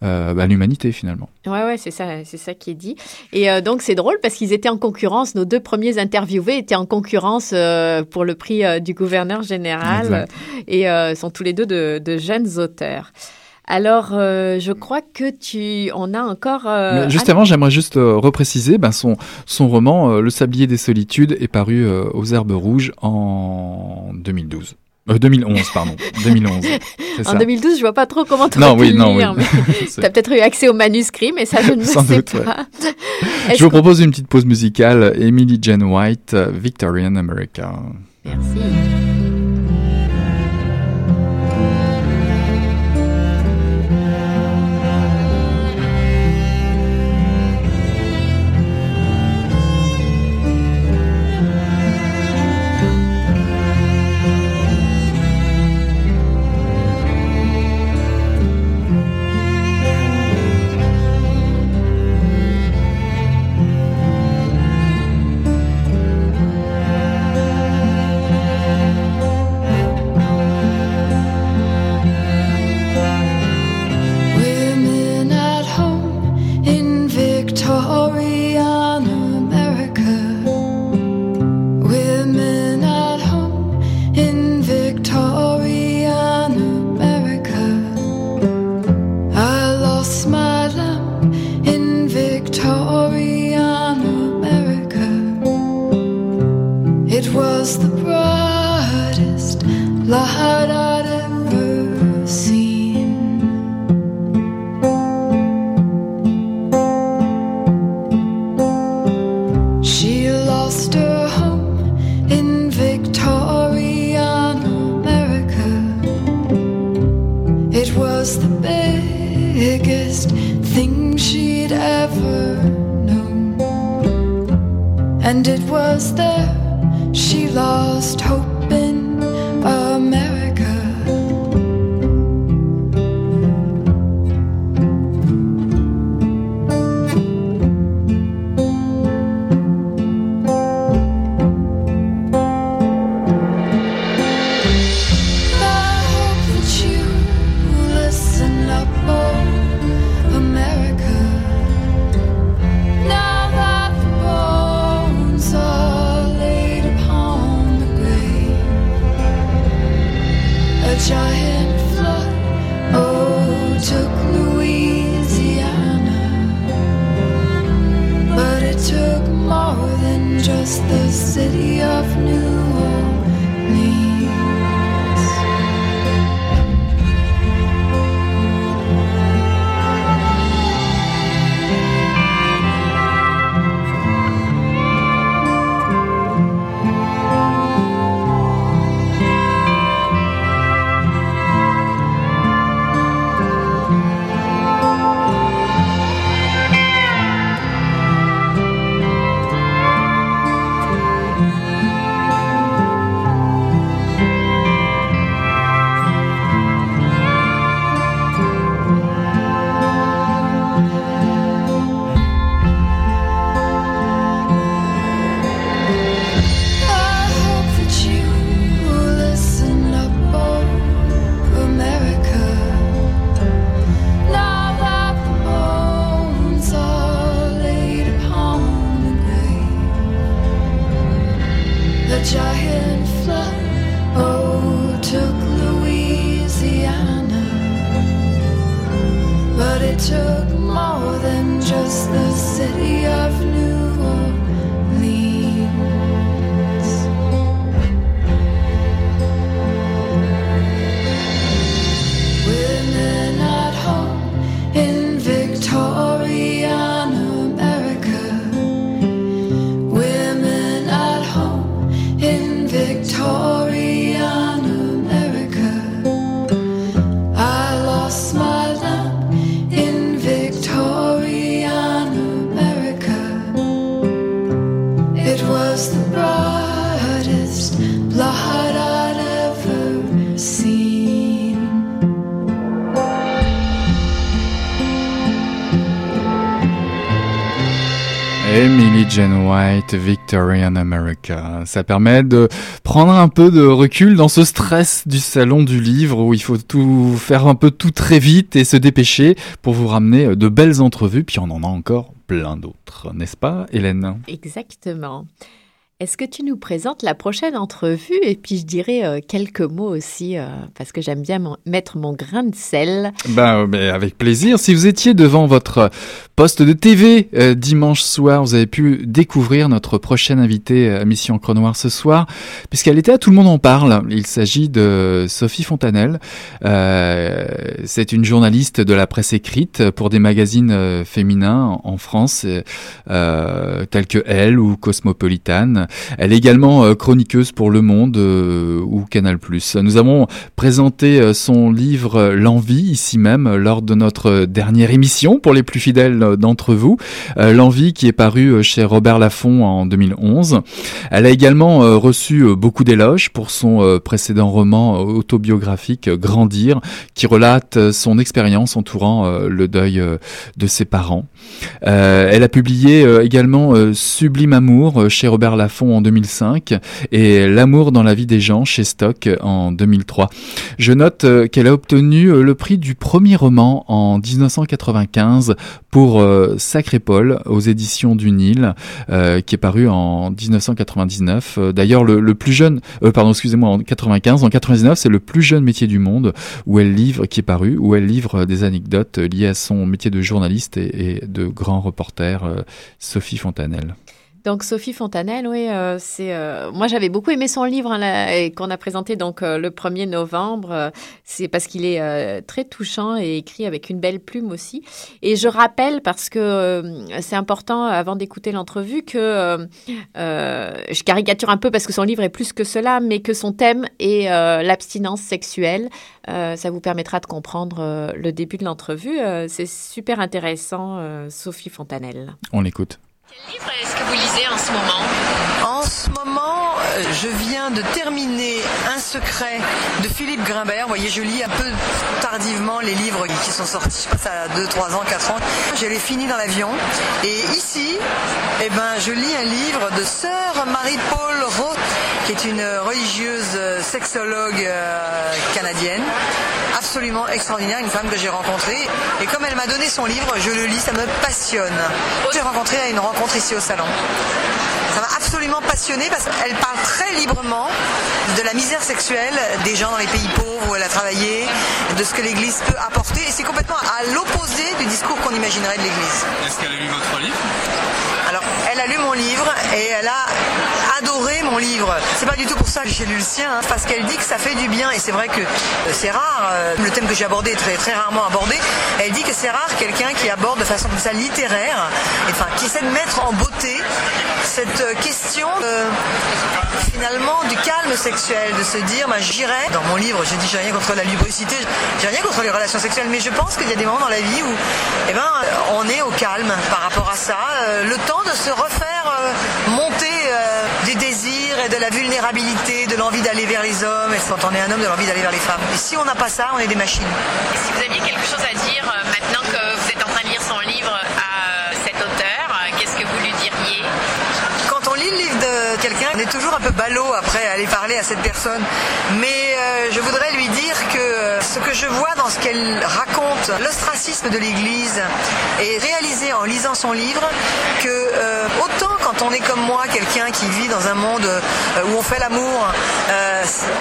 euh, à l'humanité finalement. Ouais, ouais, c'est ça, c'est ça qui est dit. Et euh, donc c'est drôle parce qu'ils étaient en concurrence. Nos deux premiers interviewés étaient en concurrence euh, pour le prix euh, du gouverneur général et sont tous les deux de, de jeunes auteurs. Alors, euh, je crois que tu, on a encore. euh, juste avant, j'aimerais juste euh, repréciser, ben, son, son roman Le Sablier des Solitudes est paru aux Herbes Rouges en 2012. Euh, 2011, pardon. 2011. C'est En ça. 2012, je vois pas trop comment tu pu oui, non, lire, oui. tu as peut-être eu accès au manuscrit, mais ça, je ne Sans sais doute, ouais. pas. Je vous propose une petite pause musicale. Emily Jane White, euh, Victorian America. Merci. Victorian America. Ça permet de prendre un peu de recul dans ce stress du salon du livre où il faut tout faire un peu tout très vite et se dépêcher pour vous ramener de belles entrevues. Puis on en a encore plein d'autres, n'est-ce pas, Hélène? Exactement. Est-ce que tu nous présentes la prochaine entrevue? Et puis je dirais euh, quelques mots aussi euh, parce que j'aime bien mettre mon grain de sel. Ben, euh, avec plaisir. Si vous étiez devant votre poste de TV dimanche soir, vous avez pu découvrir notre prochaine invitée à Mission Encre Noire ce soir, puisqu'elle était à Tout le monde en parle. Il s'agit de Sophie Fontanelle. C'est une journaliste de la presse écrite pour des magazines féminins en, France, tels que Elle ou Cosmopolitan. Elle est également euh, chroniqueuse pour Le Monde euh, ou Canal+. Nous avons présenté euh, son livre L'envie ici même lors de notre dernière émission pour les plus fidèles d'entre vous. L'envie qui est paru chez Robert Laffont en 2011. Elle a également reçu beaucoup d'éloges pour son précédent roman autobiographique Grandir qui relate son expérience entourant le deuil de ses parents. Elle a publié également Sublime Amour chez Robert Laffont en 2005 et L'amour dans la vie des gens chez Stock en 2003. Je note euh, qu'elle a obtenu euh, le prix du premier roman en 1995 pour euh, Sacré Paul aux éditions du Nil, qui est paru en 1999. Euh, D'ailleurs, le, plus jeune, pardon, excusez-moi, en 95, en 99, c'est le plus jeune métier du monde où elle livre, qui est paru, où elle livre des anecdotes liées à son métier de journaliste et, et de grand reporter, Sophie Fontanelle. Donc Sophie Fontanelle, oui, euh, c'est euh, moi j'avais beaucoup aimé son livre hein, qu'on a présenté donc euh, le 1er novembre. c'est parce qu'il est très touchant et écrit avec une belle plume aussi. Et je rappelle parce que c'est important avant d'écouter l'entrevue que je caricature un peu parce que son livre est plus que cela, mais que son thème est l'abstinence sexuelle. Ça vous permettra de comprendre le début de l'entrevue. C'est super intéressant, Sophie Fontanelle. On l'écoute. Quel livre est-ce que vous lisez en ce moment? En ce moment, euh, je viens de terminer Un secret de Philippe Grimbert. Vous voyez, je lis un peu tardivement les livres qui sont sortis, je pense à 2, 3 ans, 4 ans. Je les finis dans l'avion. Et ici, eh ben, je lis un livre de sœur Marie-Paul Roth, qui est une religieuse sexologue euh, canadienne. Absolument extraordinaire, une femme que j'ai rencontrée. Et comme elle m'a donné son livre, je le lis, ça me passionne. J'ai rencontré à une rencontre ici au salon. Ça m'a absolument passionnée parce qu'elle parle très librement de la misère sexuelle des gens dans les pays pauvres où elle a travaillé, de ce que l'Église peut apporter. Et c'est complètement à l'opposé du discours qu'on imaginerait de l'Église. Est-ce qu'elle a lu votre livre? Alors, elle a lu mon livre et elle a adoré mon livre. C'est pas du tout pour ça que j'ai lu le sien, hein, parce qu'elle dit que ça fait du bien. Et c'est vrai que euh, c'est rare. euh, le thème que j'ai abordé est très, rarement abordé. Elle dit que c'est rare quelqu'un qui aborde de façon comme ça littéraire, enfin, qui essaie de mettre en beauté cette euh, question finalement du calme sexuel, de se dire, bah, j'irai. Dans mon livre, je dis j'ai rien contre la lubricité, j'ai rien contre les relations sexuelles, mais je pense qu'il y a des moments dans la vie où, eh ben, on est au calme par rapport à ça. Le temps de se refaire euh, monter euh, des désirs et de la vulnérabilité, de l'envie d'aller vers les hommes, et quand on est un homme, de l'envie d'aller vers les femmes. Et si on n'a pas ça, on est des machines. Et si vous aviez quelque chose à dire euh, maintenant que vous êtes en train de lire son livre à cet auteur, qu'est-ce que vous lui diriez? Quand on lit le livre de quelqu'un, on est toujours un peu ballot après aller parler à cette personne. Mais euh, je voudrais lui dire que euh, ce que je vois dans ce qu'elle raconte, l'ostracisme de l'Église, est réalisé en lisant son livre que euh, autant quand on est comme moi, quelqu'un qui vit dans un monde où on fait l'amour,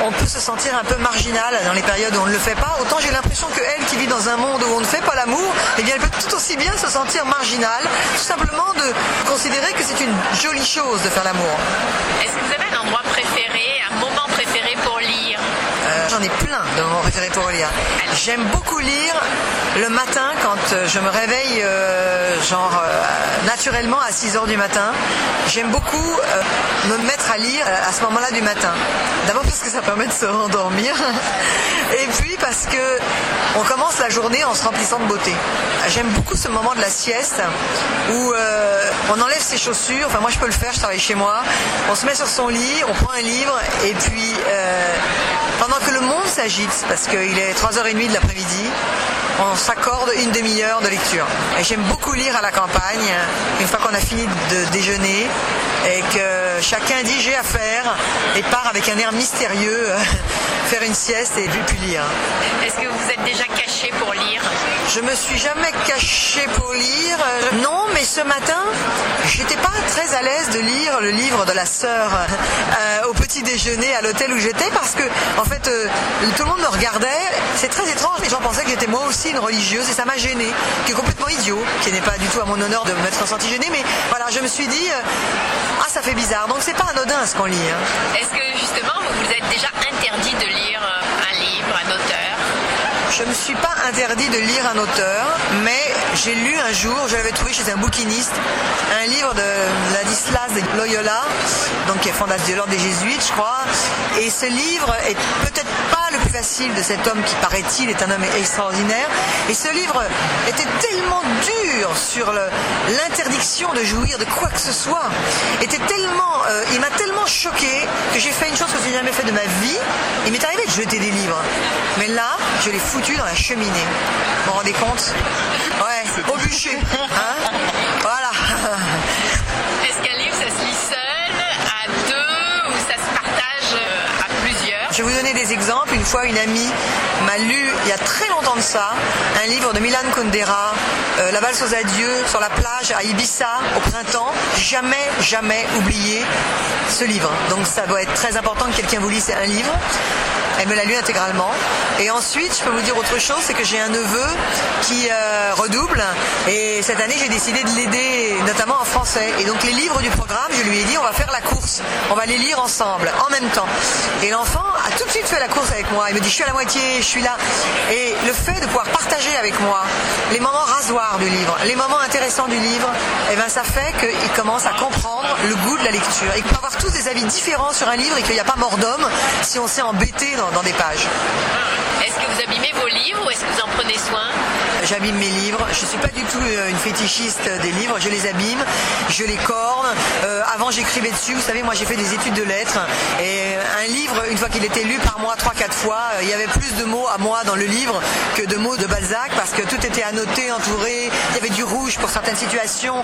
on peut se sentir un peu marginal dans les périodes où on ne le fait pas, autant j'ai l'impression que elle qui vit dans un monde où on ne fait pas l'amour, eh bien elle peut tout aussi bien se sentir marginale, tout simplement de considérer que c'est une jolie chose de faire l'amour. Est-ce que vous avez J'en ai plein de moments préférés pour lire. J'aime beaucoup lire le matin quand euh, je me réveille, euh, genre euh, naturellement à 6 heures du matin. J'aime beaucoup me mettre à lire à ce moment-là du matin. D'abord parce que ça permet de se rendormir, et puis parce que on commence la journée en se remplissant de beauté. J'aime beaucoup ce moment de la sieste où on enlève ses chaussures. Enfin, moi, je peux le faire. Je travaille chez moi. On se met sur son lit, on prend un livre, et puis pendant que le monde s'agite, parce qu'il est 3h30 de l'après-midi, on s'accorde une demi-heure de lecture. Et j'aime beaucoup lire à la campagne, une fois qu'on a fini de déjeuner, et que chacun dit j'ai à faire, et part avec un air mystérieux faire une sieste et puis lire. Est-ce que vous êtes déjà caché pour lire? Je me suis jamais caché pour lire. Non, mais ce matin, j'étais pas très à l'aise de lire le livre de la sœur euh, au petit déjeuner à l'hôtel où j'étais parce que, en fait, euh, tout le monde me regardait. C'est très étrange. Les gens pensaient que j'étais moi aussi une religieuse et ça m'a gêné, qui est complètement idiot, qui n'est pas du tout à mon honneur de me mettre senti gêné. Mais voilà, je me suis dit, euh, ah, ça fait bizarre. Donc c'est pas anodin ce qu'on lit. hein. Est-ce que justement vous êtes déjà interdit de lire Je me suis pas interdit de lire un auteur, mais j'ai lu un jour, je l'avais trouvé chez un bouquiniste, un livre de Ladislas de Loyola, donc qui est fondateur de l'ordre des Jésuites, je crois. Et ce livre est peut-être pas le plus facile de cet homme qui, paraît-il, est un homme extraordinaire. Et ce livre était tellement dur sur l'interdiction de jouir de quoi que ce soit. Était tellement, euh, il m'a tellement choqué que j'ai fait une chose que je n'ai jamais fait de ma vie. Il m'est arrivé de jeter des livres. Mais là, je l'ai foutu dans la cheminée. Vous vous rendez compte? Ouais, au bûcher. Hein? Exemples. Une fois, une amie m'a lu, il y a très longtemps de ça, un livre de Milan Kundera, euh, La valse aux adieux, sur la plage à Ibiza, au printemps. Jamais, jamais oublié ce livre. Donc ça doit être très important que quelqu'un vous lise un livre. Elle me l'a lu intégralement. Et ensuite, je peux vous dire autre chose, c'est que j'ai un neveu qui euh, redouble. Et cette année, j'ai décidé de l'aider, notamment en français. Et donc les livres du programme, je lui ai dit, on va faire la course. On va les lire ensemble, en même temps. Et l'enfant a tout de suite fait la Il me dit, je suis à la moitié, je suis là. Et le fait de pouvoir partager avec moi les moments rasoirs du livre, les moments intéressants du livre, eh ben, ça fait qu'il commence à comprendre le goût de la lecture. Il peut avoir tous des avis différents sur un livre et qu'il n'y a pas mort d'homme si on s'est embêté dans des pages. Est-ce que vous abîmez vos livres ou est-ce que vous en prenez soin J'abîme mes livres. Je suis pas du tout euh, une fétichiste des livres. Je les abîme, je les corne. Euh, avant, j'écrivais dessus. Vous savez, moi, j'ai fait des études de lettres. Et un livre, une fois qu'il était lu par moi trois, quatre fois, euh, il y avait plus de mots à moi dans le livre que de mots de Balzac parce que tout était annoté, entouré. Il y avait du rouge pour certaines situations.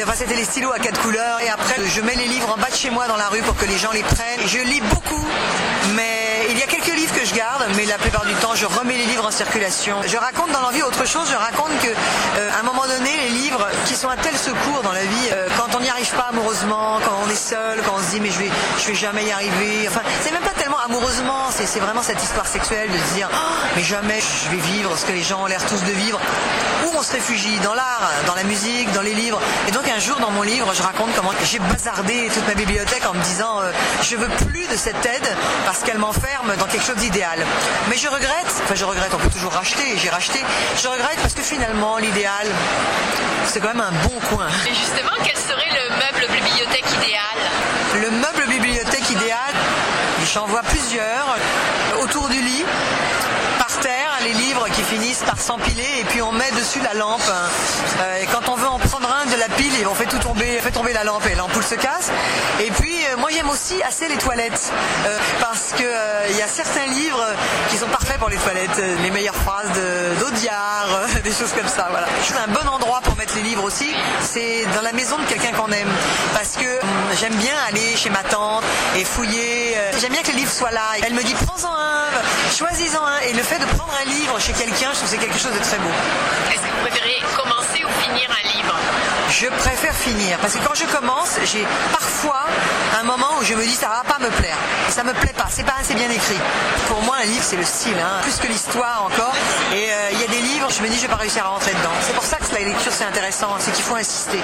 Enfin, c'était les stylos à quatre couleurs. Et après, je mets les livres en bas de chez moi dans la rue pour que les gens les prennent. Je lis beaucoup, mais il y a quelques livres que je garde, mais la plupart du je remets les livres en circulation. Je raconte dans l'envie autre chose. Je raconte que, euh, à un moment donné, les livres qui sont un tel secours dans la vie, euh, quand on n'y arrive pas amoureusement, quand on est seul, quand on se dit mais je vais, je vais jamais y arriver. Enfin, c'est même pas tellement amoureusement, c'est vraiment cette histoire sexuelle de se dire Oh, mais jamais je vais vivre ce que les gens ont l'air tous de vivre. Où on se réfugie? Dans l'art, dans la musique, dans les livres. Et donc un jour dans mon livre, je raconte comment j'ai bazardé toute ma bibliothèque en me disant euh, je veux plus de cette aide parce qu'elle m'enferme dans quelque chose d'idéal. Mais je regrette, enfin je regrette, on peut toujours racheter, et j'ai racheté. Je regrette parce que finalement l'idéal, c'est quand même un bon coin. Et justement, quel serait le meuble bibliothèque idéal? Le meuble bibliothèque idéal, j'en vois plusieurs autour du lit, par terre, les livres qui finissent par s'empiler et puis on met dessus la lampe. Euh, et quand on veut en prendre un de la pile, on fait tout tomber, on fait tomber la lampe et l'ampoule se casse. Et puis euh, moi j'aime aussi assez les toilettes euh, parce que il y a certains livres qui sont parfait pour les toilettes. Euh, Les meilleures phrases d'Audiard, euh, des choses comme ça. Voilà. Je trouve un bon endroit pour mettre les livres aussi, c'est dans la maison de quelqu'un qu'on aime. Parce que hum, j'aime bien aller chez ma tante et fouiller. euh, J'aime bien que les livres soient là. Elle me dit prends-en un, choisis-en un. Et le fait de prendre un livre chez quelqu'un, je trouve que c'est quelque chose de très beau. Est-ce que vous préférez commencer ou finir un livre? Je préfère finir parce que quand je commence, j'ai parfois un moment où je me dis ça va pas me plaire. Ça me plaît pas, c'est pas assez bien écrit. Pour moi, un livre c'est le style, hein, plus que l'histoire encore. Et euh, il y a des livres, je me dis je vais pas réussir à rentrer dedans. C'est pour ça que la lecture c'est intéressant, c'est qu'il faut insister.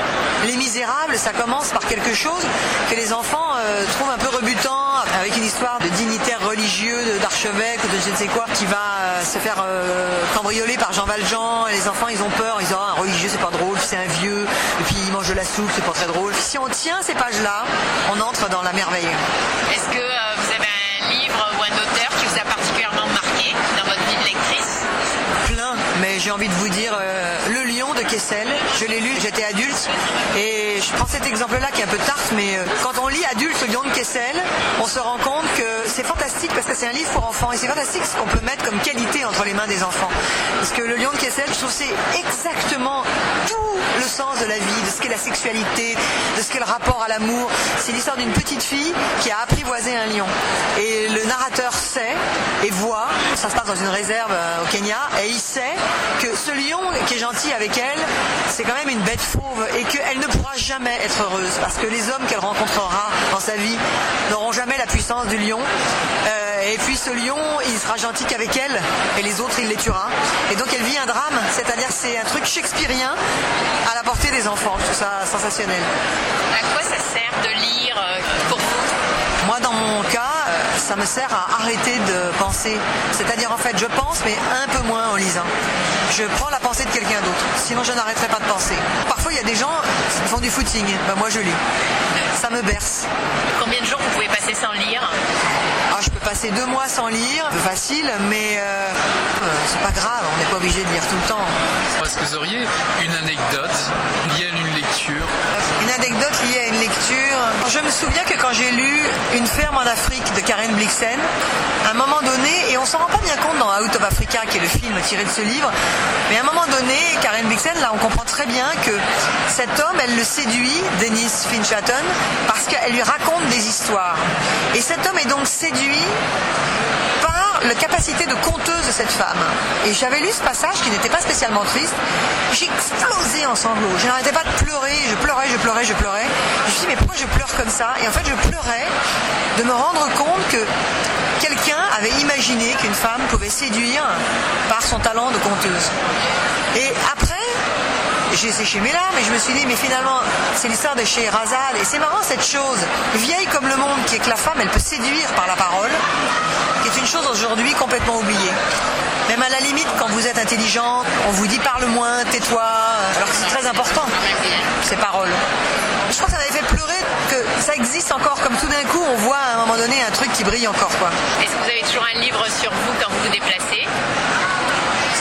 Les Misérables, ça commence par quelque chose que les enfants euh, trouvent un peu rebutant, avec une histoire de dignitaire religieux, d'archevêque de je ne sais quoi, qui va euh, se faire cambrioler par Jean Valjean. Les enfants, ils ont peur, ils disent Ah, un religieux, c'est pas drôle, c'est un vieux, et puis il mange de la soupe, c'est pas très drôle. Si on tient ces pages-là, on entre dans la merveille. Est-ce que vous avez un livre ou un auteur qui vous a particulièrement marqué dans votre vie de lectrice Plein, mais j'ai envie de vous dire euh, Le Lion de Kessel. Je l'ai lu, j'étais adulte, et je prends cet exemple-là qui est un peu tarte, mais euh, quand on lit adulte Le Lion de Kessel, on se rend compte que c'est fantastique parce que c'est un livre pour enfants, et c'est fantastique ce qu'on peut mettre comme qualité entre les mains des enfants. Parce que Le Lion de Kessel, je trouve c'est exactement tout le sens de la vie, de ce qu'est la sexualité, de ce qu'est le rapport à l'amour. C'est l'histoire d'une petite fille qui a apprivoisé un lion. Et le narrateur sait et voit, ça se passe dans une réserve euh, au Kenya, et il sait que ce lion qui est gentil avec elle, c'est quand même une bête fauve et qu'elle ne pourra jamais être heureuse parce que les hommes qu'elle rencontrera dans sa vie n'auront jamais la puissance du lion. Euh, et puis ce lion, il sera gentil qu'avec elle et les autres, il les tuera. Et donc elle vit un drame, c'est-à-dire c'est un truc shakespearien à la portée des enfants. Je trouve ça sensationnel. À quoi ça sert de lire euh, pour vous? Moi, dans mon cas, ça me sert à arrêter de penser. C'est-à-dire, en fait, je pense, mais un peu moins en lisant. Je prends la pensée de quelqu'un d'autre. Sinon, je n'arrêterai pas de penser. Parfois, il y a des gens qui font du footing. Ben, moi, je lis. Ça me berce. Combien de jours vous pouvez passer sans lire? Ah, je peux passer deux mois sans lire, peu facile, mais euh, euh, c'est pas grave. On n'est pas obligé de lire tout le temps. Est-ce que vous auriez une anecdote liée à une lecture anecdote liée à une lecture. Je me souviens que quand j'ai lu Une ferme en Afrique de Karen Blixen, à un moment donné, et on s'en rend pas bien compte dans Out of Africa, qui est le film tiré de ce livre, mais à un moment donné, Karen Blixen, là, on comprend très bien que cet homme, elle le séduit, Dennis Finch Hatton, parce qu'elle lui raconte des histoires. Et cet homme est donc séduit la capacité de conteuse de cette femme. Et j'avais lu ce passage qui n'était pas spécialement triste. J'ai explosé en sanglots. Je n'arrêtais pas de pleurer. Je pleurais, je pleurais, je pleurais. Je me suis dit, mais pourquoi je pleure comme ça? Et en fait, je pleurais de me rendre compte que quelqu'un avait imaginé qu'une femme pouvait séduire par son talent de conteuse. J'ai séché mes larmes et je me suis dit, mais finalement, c'est l'histoire de Scheherazade. Et c'est marrant cette chose, vieille comme le monde, qui est que la femme, elle peut séduire par la parole, qui est une chose aujourd'hui complètement oubliée. Même à la limite, quand vous êtes intelligente, on vous dit parle moins, tais-toi, alors que c'est très important, ces paroles. Je crois que ça m'avait fait pleurer que ça existe encore, comme tout d'un coup, on voit à un moment donné un truc qui brille encore. Est-ce que vous avez toujours un livre sur vous quand vous vous déplacez?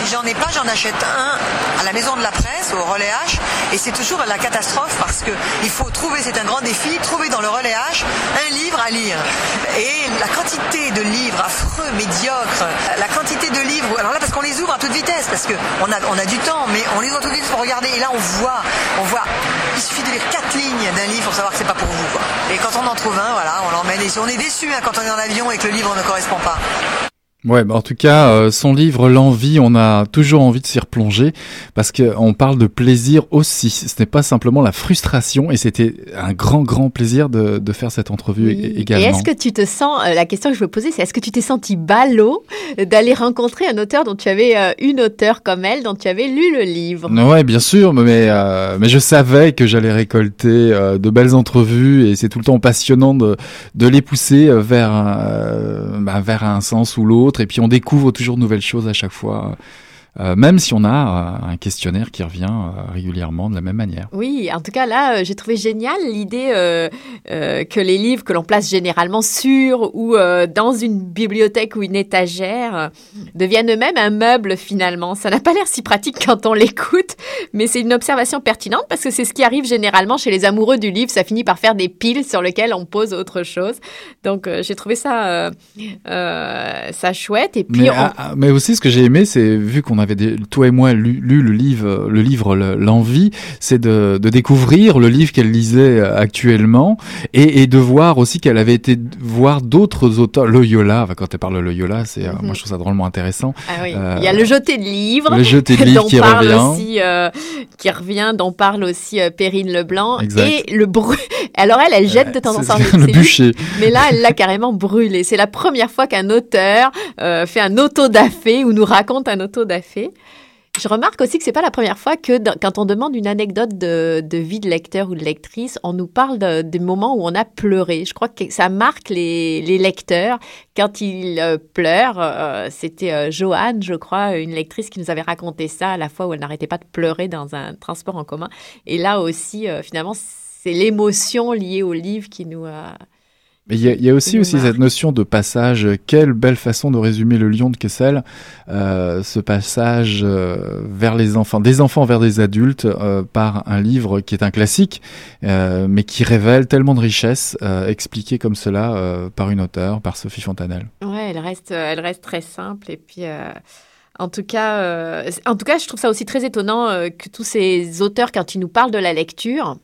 Si j'en ai pas, j'en achète un à la maison de la presse, au relais H, et c'est toujours la catastrophe parce que il faut trouver, c'est un grand défi, trouver dans le relais H un livre à lire. Et la quantité de livres affreux, médiocres, la quantité de livres, alors là parce qu'on les ouvre à toute vitesse, parce que on a, on a du temps, mais on les ouvre à toute vitesse pour regarder, et là on voit, on voit, il suffit de lire quatre lignes d'un livre pour savoir que c'est pas pour vous. Et quand on en trouve un, voilà, on l'emmène, et on est déçu hein, quand on est en avion et que le livre ne correspond pas. Ouais, bah en tout cas, euh, son livre L'envie, on a toujours envie de s'y replonger parce que on parle de plaisir aussi. Ce n'est pas simplement la frustration et c'était un grand, grand plaisir de, de faire cette entrevue é- Et également. est-ce que tu te sens, euh, la question que je veux poser, c'est est-ce que tu t'es senti ballot d'aller rencontrer un auteur dont tu avais, euh, une auteure comme elle, dont tu avais lu le livre? Ouais, bien sûr, mais euh, mais je savais que j'allais récolter euh, de belles entrevues et c'est tout le temps passionnant de de les pousser euh, vers euh, bah, vers un sens ou l'autre et puis on découvre toujours de nouvelles choses à chaque fois. Euh, même si on a euh, un questionnaire qui revient euh, régulièrement de la même manière. Oui, en tout cas là, j'ai trouvé génial l'idée que les livres que l'on place généralement sur ou dans une bibliothèque ou une étagère deviennent eux-mêmes un meuble finalement. Ça n'a pas l'air si pratique quand on l'écoute, mais c'est une observation pertinente parce que c'est ce qui arrive généralement chez les amoureux du livre. Ça finit par faire des piles sur lesquelles on pose autre chose. Donc j'ai trouvé ça, ça chouette. Et puis Mais, on- ah, ah, mais aussi, ce que j'ai aimé, c'est vu qu'on avait des- toi et moi lu, lu le livre, le livre Le- l'envie, c'est de, de découvrir le livre qu'elle lisait euh, actuellement et, et de voir aussi qu'elle avait été voir d'autres auteurs. Loyola, quand elle parle de Loyola, c'est euh, Mhm. moi je trouve ça drôlement intéressant. Ah oui, Euh, il y a le jeté de livres, le jeté de livres dont qui revient. aussi, euh, qui revient, dont parle aussi Perrine Leblanc, Exact. et le brû. Alors elle, elle jette de temps en temps le bûcher. mais là, elle l'a carrément brûlé. C'est la première fois qu'un auteur euh, fait un auto-da-fé ou nous raconte un auto-da-fé. Je remarque aussi que c'est pas la première fois que dans- quand on demande une anecdote de, de vie de lecteur ou de lectrice, on nous parle de- des moments où on a pleuré. Je crois que ça marque les, les lecteurs quand ils euh, pleurent. Euh, C'était euh, Joanne, je crois, une lectrice qui nous avait raconté ça à la fois où elle n'arrêtait pas de pleurer dans un transport en commun. Et là aussi, finalement, c'est l'émotion liée au livre qui nous a Mais il y a, il y a aussi, aussi cette notion de passage. Quelle belle façon de résumer le lion de Kessel. Euh, ce passage euh, vers les enfants, des enfants vers des adultes, euh, par un livre qui est un classique, mais qui révèle tellement de richesses euh, expliquées comme cela par une auteure, par Sophie Fontanelle. Ouais, elle reste, elle reste très simple et puis. En tout, cas, en tout cas, je trouve ça aussi très étonnant que tous ces auteurs, quand ils nous parlent de la lecture,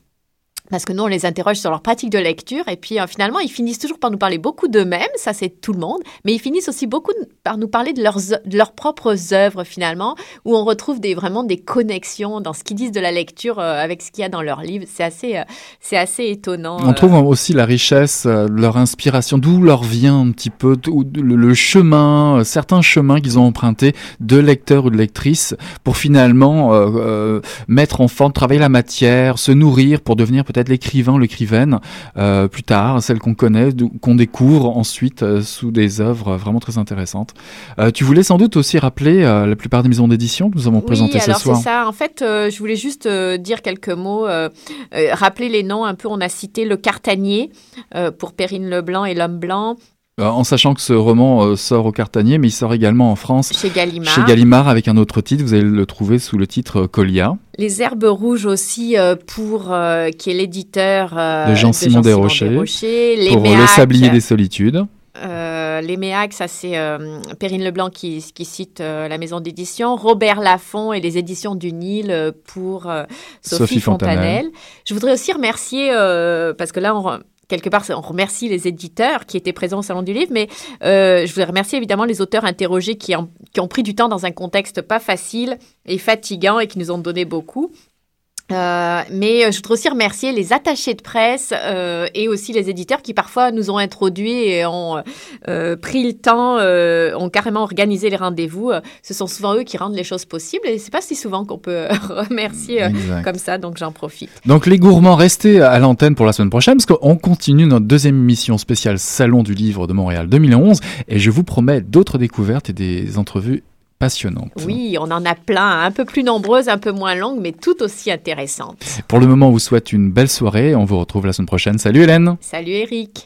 parce que nous, on les interroge sur leur pratique de lecture, et puis euh, finalement, ils finissent toujours par nous parler beaucoup d'eux-mêmes, ça c'est tout le monde, mais ils finissent aussi beaucoup par nous parler de leurs, de leurs propres œuvres finalement, où on retrouve des, vraiment des connexions dans ce qu'ils disent de la lecture euh, avec ce qu'il y a dans leurs livres. C'est assez, euh, c'est assez étonnant. On trouve aussi la richesse leur inspiration, d'où leur vient un petit peu le, le chemin, certains chemins qu'ils ont empruntés de lecteurs ou de lectrices pour finalement mettre en forme, travailler la matière, se nourrir pour devenir peut-être l'écrivain, l'écrivaine euh, plus tard, celle qu'on connaît, qu'on découvre ensuite euh, sous des œuvres vraiment très intéressantes. Euh, tu voulais sans doute aussi rappeler la plupart des maisons d'édition que nous avons présentées ce soir. c'est ça. En fait, je voulais juste dire quelques mots, rappeler les noms un peu. On a cité Le Cartanier pour Perrine Leblanc et L'Homme Blanc en sachant que ce roman euh, sort au Cartanier, mais il sort également en France chez Gallimard. Chez Gallimard avec un autre titre, vous allez le trouver sous le titre euh, Colia. Les Herbes Rouges aussi euh, pour euh, qui est l'éditeur euh, De Jean-Simon Desrochers. Desrochers. Les pour euh, Le Sablier des Solitudes. Euh, les Méacs, ça c'est euh, Perrine Leblanc qui, qui cite euh, la maison d'édition. Robert Laffont et les éditions du Nil euh, pour euh, Sophie, Sophie Fontanelle. Fontanelle. Je voudrais aussi remercier, euh, parce que là, on, quelque part, on remercie les éditeurs qui étaient présents au Salon du Livre, mais euh, je voudrais remercier évidemment les auteurs interrogés qui, qui ont pris du temps dans un contexte pas facile et fatigant et qui nous ont donné beaucoup. Euh, mais euh, je voudrais aussi remercier les attachés de presse euh, et aussi les éditeurs qui parfois nous ont introduits et ont euh, pris le temps, ont carrément organisé les rendez-vous. Ce sont souvent eux qui rendent les choses possibles et c'est pas si souvent qu'on peut remercier comme ça, donc j'en profite. Donc les gourmands, restez à l'antenne pour la semaine prochaine parce qu'on continue notre deuxième émission spéciale Salon du Livre de Montréal 2011 et je vous promets d'autres découvertes et des entrevues Oui, on en a plein, un peu plus nombreuses, un peu moins longues, mais tout aussi intéressantes. Pour le moment, on vous souhaite une belle soirée. On vous retrouve la semaine prochaine. Salut Hélène Salut Eric.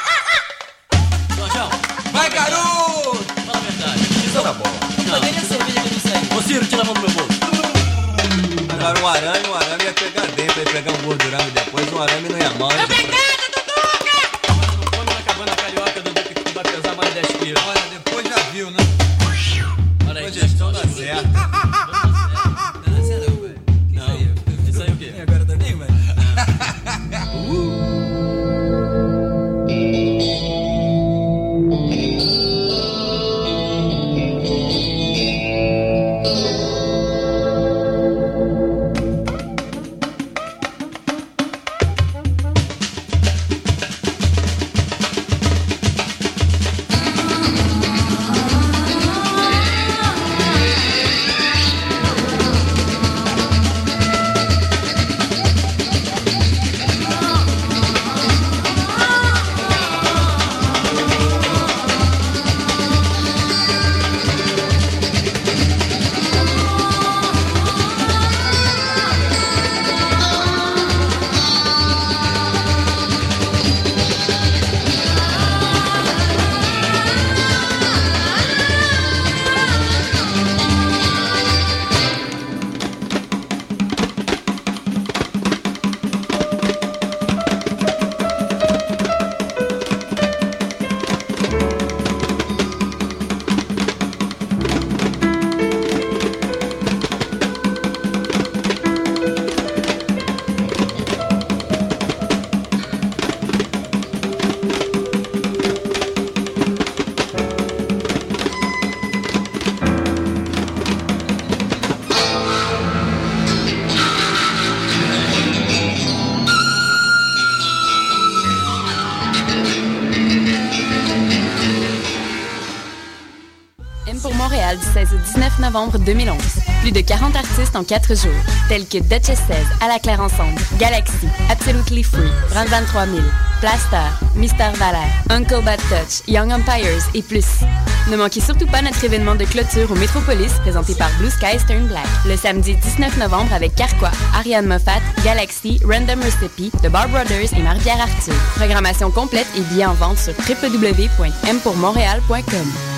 Novembre 2011. Plus de 40 artistes en 4 jours, tels que Duchess 16, À la Claire Ensemble, Galaxy, Absolutely Free, Brand 23000, Plaster, Mister Valère, Uncle Bad Touch, Young Empires et plus. Ne manquez surtout pas notre événement de clôture au Métropolis présenté par Blue Sky Stern Black le samedi 19 novembre avec Carquois, Ariane Moffat, Galaxy, Random Recipe, The Bar Brothers et Marie-Pierre Arthur. Programmation complète et bien en vente sur www.mpourmontréal.com.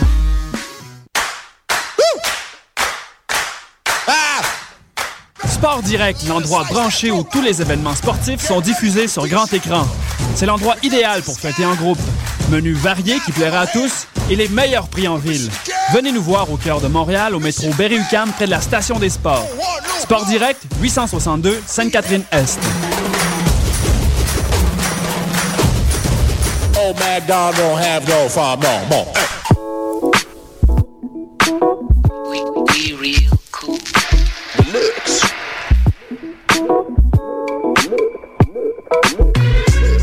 Sport Direct, l'endroit branché où tous les événements sportifs sont diffusés sur grand écran. C'est l'endroit idéal pour fêter en groupe. Menu varié qui plaira à tous et les meilleurs prix en ville. Venez nous voir au cœur de Montréal, au métro Berry-UQAM, près de la station des sports. Sport Direct, 862 Sainte-Catherine-Est. God don't have no farm no more.